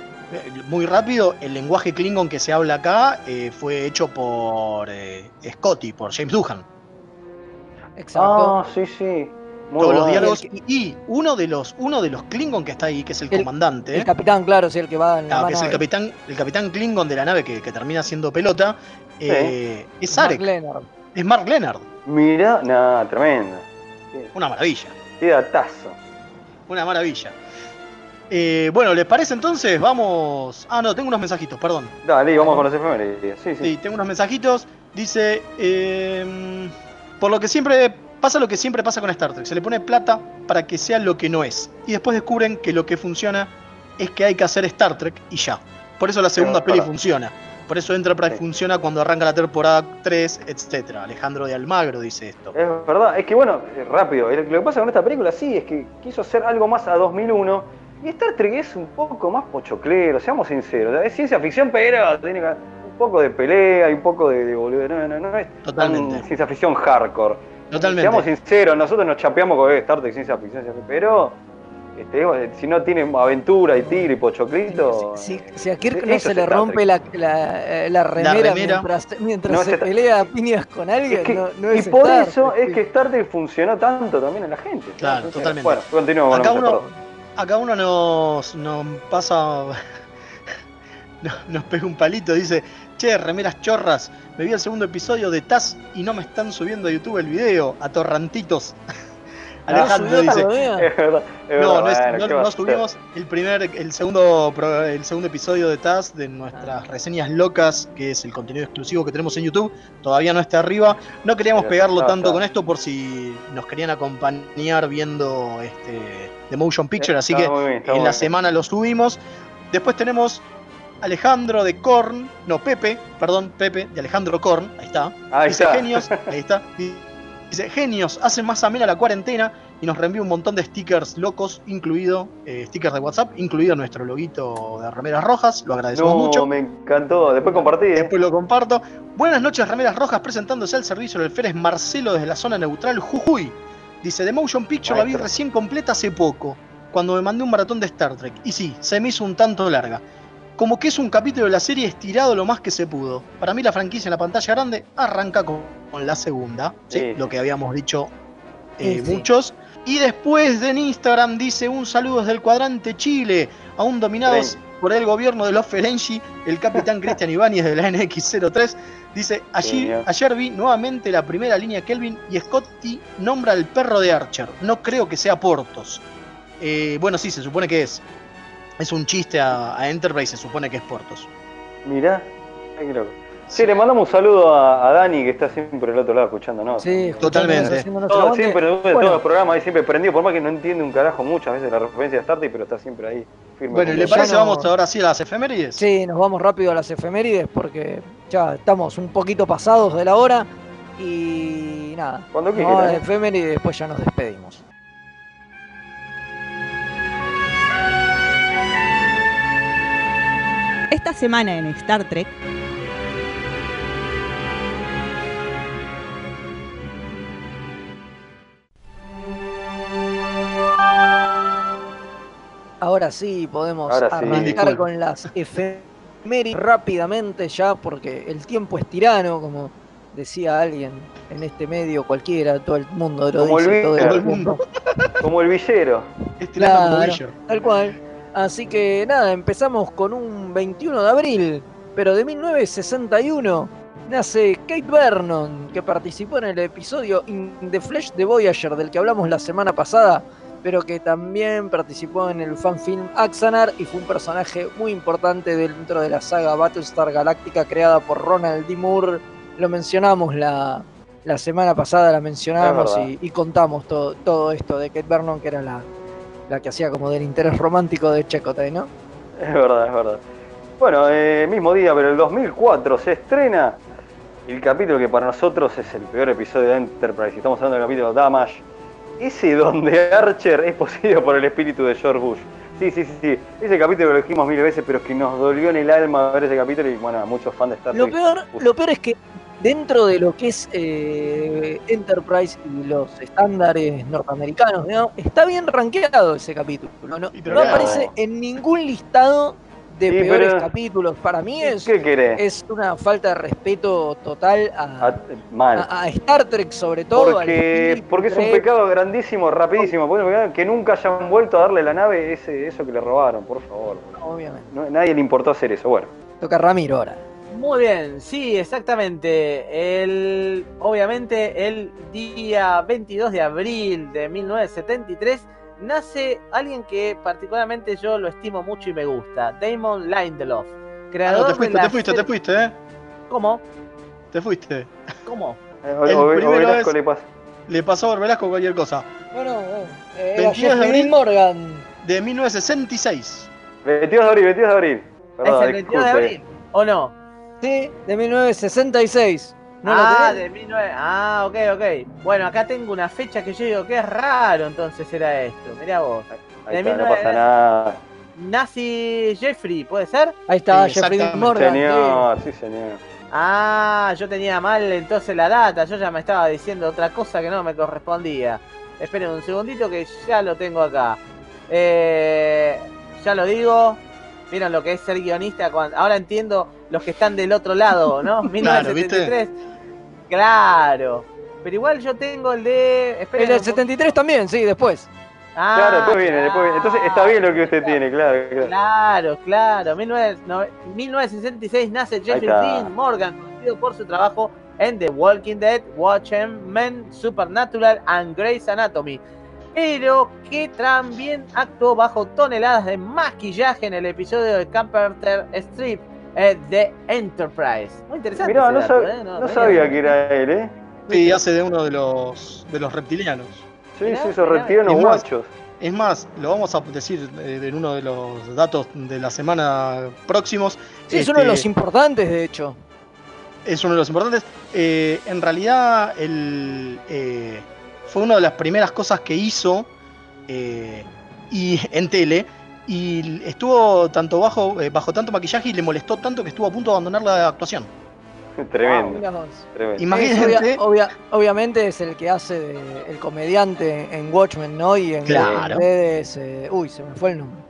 C: muy rápido, el lenguaje Klingon que se habla acá eh, fue hecho por eh, Scotty, por James Doohan.
A: Exacto.
B: Ah, sí, sí. Muy
C: Todos los diálogos. Y, y uno de los uno de los Klingon que está ahí, que es el,
A: El-
C: comandante,
A: el capitán, claro, sí, el que va en la
C: claro, que es el capitán, el capitán Klingon de la nave que, que termina siendo pelota, eh, es
A: Mark Leonard.
C: es Mark Leonard.
B: Mira, nada, tremendo.
C: Una maravilla.
B: Qué datazo.
C: Una maravilla. Eh, bueno, ¿les parece entonces? Vamos. Ah, no, tengo unos mensajitos, perdón.
B: Dale, vamos con los efemérides. Sí, sí.
C: Sí, tengo unos mensajitos. Dice, eh, por lo que siempre pasa lo que siempre pasa con Star Trek. Se le pone plata para que sea lo que no es. Y después descubren que lo que funciona es que hay que hacer Star Trek y ya. Por eso la segunda
B: Pero,
C: peli funciona. Por eso Enterprise
B: Sí.
C: funciona cuando arranca la temporada 3, etc. Alejandro de Almagro dice esto.
B: Es verdad, es que bueno, rápido, lo que pasa con esta película sí es que quiso hacer algo más a 2001 y Star Trek es un poco más pochoclero, seamos sinceros, es ciencia ficción pero tiene que- un poco de pelea y un poco de, de boludo, no, no, no es tan
C: Totalmente.
B: ciencia ficción hardcore.
C: Totalmente.
B: Seamos sinceros, nosotros nos chapeamos con Star Trek ciencia ficción, pero este, si no tiene aventura y tigre y pochoclito...
A: Si, si a Kirk no se le rompe la, la, eh, la remera,
C: remera.
A: mientras, mientras
B: No,
A: se pelea a piñas con alguien,
B: Es que-
A: no, no
B: y
A: es
B: por
A: Star
B: eso es que Star Trek funcionó tanto también en la gente.
C: Claro,
B: Entonces,
C: totalmente.
B: Bueno, continuamos con
C: Acá uno. Acá uno nos, pasa. nos, nos pega un palito, dice: Che, remeras chorras, me vi el segundo episodio de Taz y no me están subiendo a YouTube el video, a torrantitos. Alejandro dice.
B: Es verdad, es
C: No,
B: verdad,
C: no, es- no-
B: ¿qué va
C: no subimos el primer, el segundo, el segundo episodio de Taz de nuestras reseñas locas, que es el contenido exclusivo que tenemos en YouTube. Todavía no está arriba. No queríamos pegarlo tanto con esto por si nos querían acompañar viendo este The Motion Picture, así
B: Está
C: que
B: bien,
C: en la semana lo subimos. Después tenemos Alejandro de Korn, no Pepe, perdón, Pepe de Alejandro Korn, ahí está.
B: Ahí
C: Dice
B: está.
C: genios, ahí está. Dice genios, hacen más amena la cuarentena y nos reenvía un montón de stickers locos, incluido eh, stickers de WhatsApp, incluido nuestro loguito de remeras rojas. Lo agradecemos
B: No,
C: mucho.
B: me encantó. Después compartí. ¿eh?
C: Después lo comparto. Buenas noches, remeras rojas, presentándose al servicio del Férez Marcelo desde la zona neutral Jujuy. Dice, The Motion Picture la vi recién completa hace poco, cuando me mandé un maratón de Star Trek. Y sí, se me hizo un tanto larga. Como que es un capítulo de la serie estirado lo más que se pudo. Para mí la franquicia en la pantalla grande arranca con, con la segunda, ¿sí?
B: Sí.
C: lo que habíamos dicho eh,
A: Sí, sí.
C: muchos. Y después en Instagram dice un saludo desde el cuadrante Chile, aún dominados por el gobierno de los Ferengi, el capitán Cristian Ibáñez de la NX03. Dice, allí, ayer vi nuevamente la primera línea Kelvin y Scotty nombra al perro de Archer. No creo que sea Portos. Eh, bueno, sí, se supone que es. Es un chiste a, a Enterprise, se supone que es Portos.
B: Mirá. Loco. Sí, le mandamos un saludo a, a Dani que está siempre del otro lado escuchándonos.
A: Sí,
C: Totalmente.
B: Todo, siempre, en
A: Bueno,
B: todos los programas ahí siempre prendido, por más que no entiende un carajo muchas veces la referencia de Star Trek, pero está siempre ahí firme.
C: Bueno, ¿y
B: con
C: le
A: ya
C: parece?
A: no-
C: Vamos ahora sí a las efemérides.
A: Sí, nos vamos rápido a las efemérides porque ya estamos un poquito pasados de la hora y nada.
B: Cuando
A: Nos vamos a
B: quieran.
A: las efemérides y después ya nos despedimos.
J: Esta semana en Star Trek,
A: Ahora sí podemos
B: Ahora sí.
A: arrancar con las efemérides rápidamente ya porque el tiempo es tirano, como decía alguien en este medio cualquiera, todo el mundo lo
B: Como el
A: dice todo el mundo.
B: Como el villero.
C: Es tirando como Villo.
A: tal cual. Así que nada, empezamos con un 21 de abril, pero de 1961 nace Kate Vernon, que participó en el episodio In the Flesh de Voyager, del que hablamos la semana pasada, pero que también participó en el fanfilm Axanar y fue un personaje muy importante dentro de la saga Battlestar Galactica creada por Ronald D. Moore. Lo mencionamos la, la semana pasada, la mencionamos y, y contamos todo, todo esto de Kate Vernon, que era la, la que hacía como del interés romántico de Chakotay, ¿no?
B: Es verdad, es verdad. Bueno, eh, mismo día, pero el 2004 se estrena el capítulo que para nosotros es el peor episodio de Enterprise. Estamos hablando del capítulo Damage. Ese donde Archer es poseído por el espíritu de George Bush. Sí, sí, sí, sí. Ese capítulo lo dijimos mil veces, pero es que nos dolió en el alma ver ese capítulo y bueno, muchos fans de Star
A: Lo peor, lo peor es que dentro de lo que es eh, Enterprise y los estándares norteamericanos, está bien rankeado ese capítulo. No, aparece en ningún listado de
B: Sí,
A: peores
B: pero-
A: capítulos. Para mí es, es una falta de respeto total a,
B: Ah, mal.
A: a- a Star Trek, sobre todo.
B: Porque, es un pecado grandísimo, rapidísimo. Porque que nunca hayan vuelto a darle a la nave ese, eso que le robaron, por favor.
A: Obviamente.
B: No, nadie le importó hacer eso. Bueno,
A: Toca Ramiro ahora.
D: Muy bien, sí, exactamente. El, obviamente, el día 22 de abril de 1973 nace alguien que particularmente yo lo estimo mucho y me gusta, Damon Lindelof,
C: Ah,
D: creador
C: no, te
D: de
C: fuiste,
D: la
C: te fuiste, te fuiste, eh.
D: ¿Cómo?
C: Te fuiste.
D: ¿Cómo?
B: eh, o-
C: El
B: o-
C: primero es-
B: le pasa.
C: Le pasó a Velasco cualquier cosa.
A: Bueno, eh,
C: 22 de abril.
A: Morgan.
C: De 1966.
B: 22 de abril, 22 de abril. Perdón,
D: ¿Es el 22 de abril? ¿O no?
A: Sí, de 1966. ¿No
D: ah, de 19... Ah, ok, ok. Bueno, acá tengo una fecha que yo digo que es raro, entonces era esto. Mirá vos.
B: Ahí
D: de
B: está, no
D: 19
B: pasa nada.
D: Nazi Jeffrey, ¿puede ser?
A: Ahí está
C: Sí,
A: Jeffrey Morgan. sí.
B: Señor, sí, señor.
D: Ah, yo tenía mal entonces la data, yo ya me estaba diciendo otra cosa que no me correspondía. Esperen un segundito que ya lo tengo acá. Eh, ya lo digo. Vieron lo que es ser guionista. cuan- Ahora entiendo los que están del otro lado, ¿no? 1973. Claro. Pero igual yo tengo el de. Esperen
A: El del
D: un
A: 73 también, sí, después.
D: Ah,
B: claro, después viene, después viene. Entonces está bien lo que usted
D: claro.
B: tiene, claro, claro.
D: Claro, claro. 19, no- 1966 nace Jeffrey. Dean Morgan, conocido por su trabajo en The Walking Dead, Watchmen, Supernatural and Grey's Anatomy. Pero que también actuó bajo toneladas de maquillaje en el episodio de Carpenter Strip eh, de Enterprise. Muy interesante.
B: Mirá,
D: ese
B: no,
D: dato,
B: sab-
D: ¿eh?
B: no sabía que era él, ¿eh?
C: Sí, hace de uno de los, de los reptilianos.
B: Sí,
D: Mirá,
B: sí, esos reptilianos
C: Es más,
B: guachos.
C: Es más, lo vamos a decir eh, en uno de los datos de la semana próximos.
A: Sí, es uno de
C: Este,
A: los importantes, de hecho.
C: es uno de los importantes. Eh, en realidad, el, eh, fue una de las primeras cosas que hizo eh, y, en tele. Y estuvo tanto bajo, eh, bajo tanto maquillaje y le molestó tanto que estuvo a punto de abandonar la actuación.
B: Tremendo,
A: Mirá vos.
B: tremendo.
C: Imagínate.
A: Es obvia- obvia- obviamente es el que hace de- el comediante en Watchmen, ¿no? Y en
C: Claro.
A: redes, eh, uy, se me fue el nombre.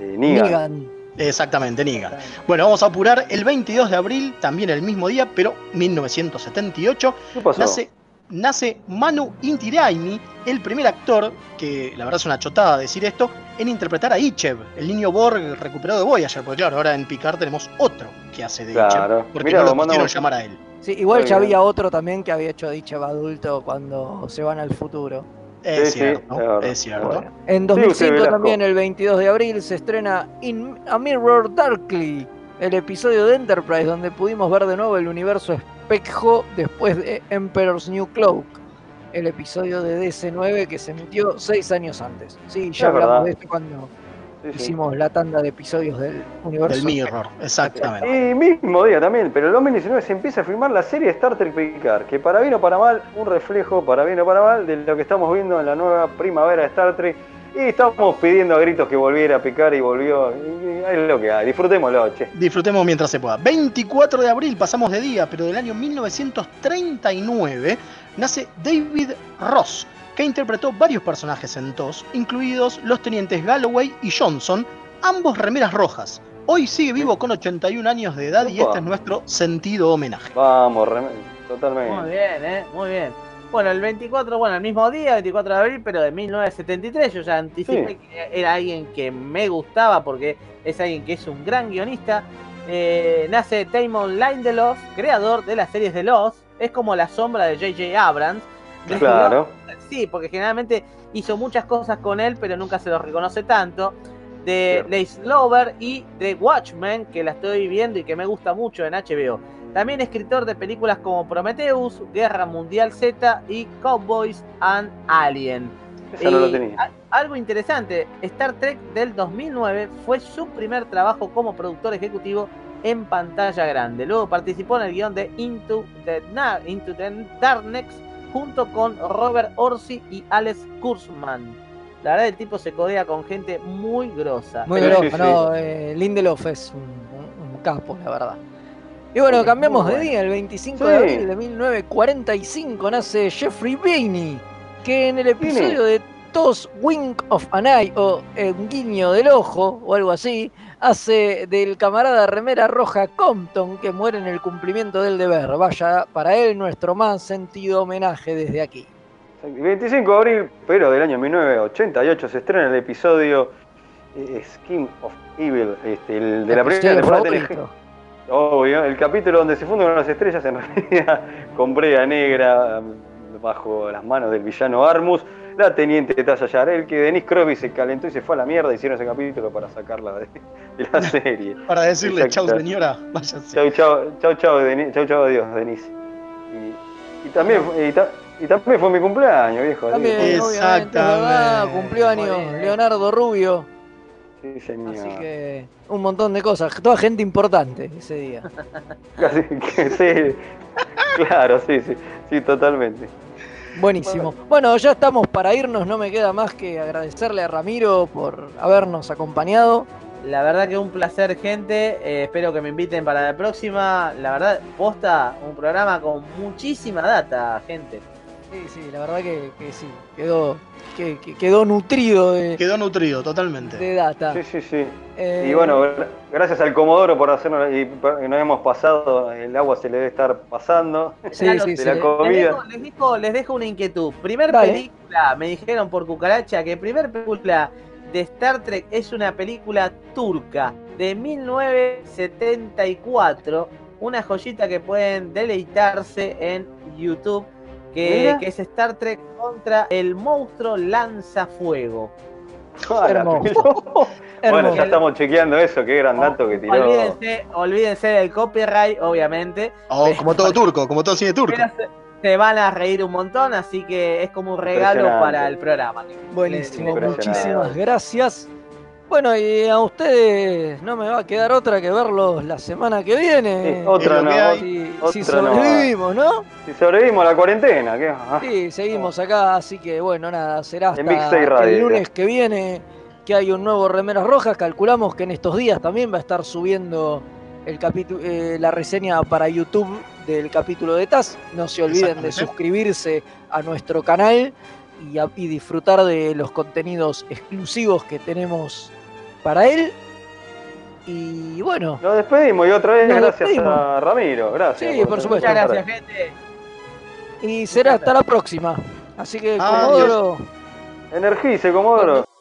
B: Eh, Negan.
A: Negan.
C: Exactamente, Niga. Bueno, vamos a apurar. El 22 de abril, también el mismo día, pero 1978,
B: ¿Qué pasó?
C: nace, nace Manu Intiraimi, el primer actor, que la verdad es una chotada decir esto, en interpretar a Ichev, el niño Borg recuperado de Voyager, porque claro, ahora en Picard tenemos otro que hace de
B: Claro.
C: Ichev, porque
B: Mirá,
C: no lo pusieron llamar a él.
A: Sí, igual
B: Está
A: ya
B: bien.
A: había otro también que había hecho dicho adulto cuando se van al futuro.
C: Es
B: Sí, sí,
C: cierto,
B: es
C: cierto.
B: Bueno.
A: En
B: Sí,
A: 2005
B: usted, Velasco.
A: también, el 22 de abril, se estrena In a Mirror Darkly, el episodio de Enterprise donde pudimos ver de nuevo el universo espejo después de Emperor's New Cloak, el episodio de DC9 que se emitió seis años antes. Sí, ya
B: Es
A: hablamos
B: verdad.
A: de esto cuando
B: Sí, sí.
A: hicimos la tanda de episodios del universo.
C: Del Mirror, exactamente.
B: Y mismo día también, pero el 2019 se empieza a filmar la serie Star Trek Picard, que para bien o para mal, un reflejo, para bien o para mal, de lo que estamos viendo en la nueva primavera de Star Trek. Y estamos pidiendo a gritos que volviera a picar y volvió. Es lo que hay, disfrutémoslo, che.
C: Disfrutemos mientras se pueda. 24 de abril, pasamos de día, pero del año 1939 nace David Ross, que interpretó varios personajes en TOS, incluidos los tenientes Galloway y Johnson, ambos remeras rojas. Hoy sigue vivo con 81 años de edad y este es nuestro sentido homenaje.
B: Vamos, totalmente.
D: Muy bien, ¿eh? Muy bien. Bueno, el 24, bueno, el mismo día, 24 de abril, pero de 1973, yo ya anticipé
B: Sí.
D: que era alguien que me gustaba porque es alguien que es un gran guionista. Eh, nace Damon Lindelof, creador de las series de Lost. Es como la sombra de J.J. Abrams.
B: Claro.
D: Sí, porque generalmente hizo muchas cosas con él, pero nunca se lo reconoce tanto. De. Lace Lover y de Watchmen, que la estoy viendo y que me gusta mucho en HBO. También escritor de películas como Prometheus, Guerra Mundial Z y Cowboys and Alien.
B: Esa no lo tenía.
D: Algo interesante, Star Trek del 2009 fue su primer trabajo como productor ejecutivo en pantalla grande. Luego participó en el guion de Into the, Na- Into the Darkness junto con Robert Orsi y Alex Kurzman. La verdad el tipo se codea con gente muy grosa.
A: Muy
B: sí, sí.
A: ¿no? Eh, Lindelof es un, un- un capo, la verdad. Y bueno, cambiamos de día. El 25
B: Sí.
A: de abril de 1945 nace Jeffrey Bainey, que en el episodio de Toss Wink of an Eye, o Un guiño del ojo, o algo así, hace del camarada remera roja Compton, que muere en el cumplimiento del deber. Vaya para él nuestro más sentido homenaje desde aquí.
B: El 25 de abril, pero del año 1988, se estrena el episodio eh, Skin of Evil, este, el de la primera temporada de. Obvio, el capítulo donde se funden las estrellas en realidad con brea negra um, bajo las manos del villano Armus, la teniente Tasha Yarel, que Denise Crosby se calentó y se fue a la mierda, hicieron ese capítulo para sacarla de, de la serie.
C: Para decirle, chau señora, váyanse.
B: Chau, chau, chau, chau, Deni- chau, chau, adiós, Denise. Y, y también, fue- y, ta- y también fue mi cumpleaños, viejo.
A: También, verdad,
C: Exactamente.
A: cumplió años. Leonardo Rubio.
B: Sí, señor.
A: Así que un montón de cosas, toda gente importante ese día.
B: Casi que sí. Claro, sí, sí, sí, totalmente.
A: Buenísimo. Bueno, ya estamos para irnos, no me queda más que agradecerle a Ramiro por habernos acompañado.
D: La verdad que un placer, gente. Eh, espero que me inviten para la próxima. La verdad, posta, un programa con muchísima data, gente.
A: Sí, sí, la verdad que, que sí, quedó, que, que quedó nutrido de,
C: Quedó nutrido, totalmente.
A: de data.
B: Sí, sí, sí.
A: Eh,
B: Y bueno, gra- gracias al Comodoro por hacernos, y nos hemos pasado, el agua se le debe estar pasando.
A: sí, sí,
B: de
A: sí.
B: la
D: Les
B: comida.
D: dejo, les, dejo, les dejo una inquietud. Primer
A: Dale.
D: película, me dijeron por cucaracha que primer película de Star Trek es una película turca de 1974. Una joyita que pueden deleitarse en YouTube. Que, es Star Trek contra el monstruo lanzafuego.
B: La
A: Hermoso.
B: pelota. bueno, ya estamos chequeando eso, qué gran dato que tiró.
D: Olvídense, olvídense del copyright, obviamente.
C: O como todo turco, como todo cine turco.
D: Pero se, van a reír un montón, así que es como un regalo para el programa.
A: Buenísimo, muchísimas gracias. Bueno, y a ustedes no me va a quedar otra que verlos la semana que viene.
B: Sí, otra no,
C: que.
A: Si,
B: otra
A: si
B: no.
A: sobrevivimos, ¿no?
B: Si sobrevivimos a la cuarentena, ¿qué? Ah,
A: Sí, seguimos acá, así que bueno, nada, será hasta
B: Radio,
A: el
B: ya.
A: lunes que viene que hay un nuevo Remeras Rojas. Calculamos que en estos días también va a estar subiendo el capítulo, eh, la reseña para YouTube del capítulo de TAS. No se olviden de suscribirse a nuestro canal y, a- y disfrutar de los contenidos exclusivos que tenemos para él. Y bueno,
B: Nos despedimos y otra vez gracias
A: despedimos.
B: a Ramiro. Gracias.
A: Sí, por supuesto.
D: Muchas gracias, gente.
A: y será hasta la próxima. Así que,
C: Adiós.
A: Comodoro.
B: Energice, Comodoro.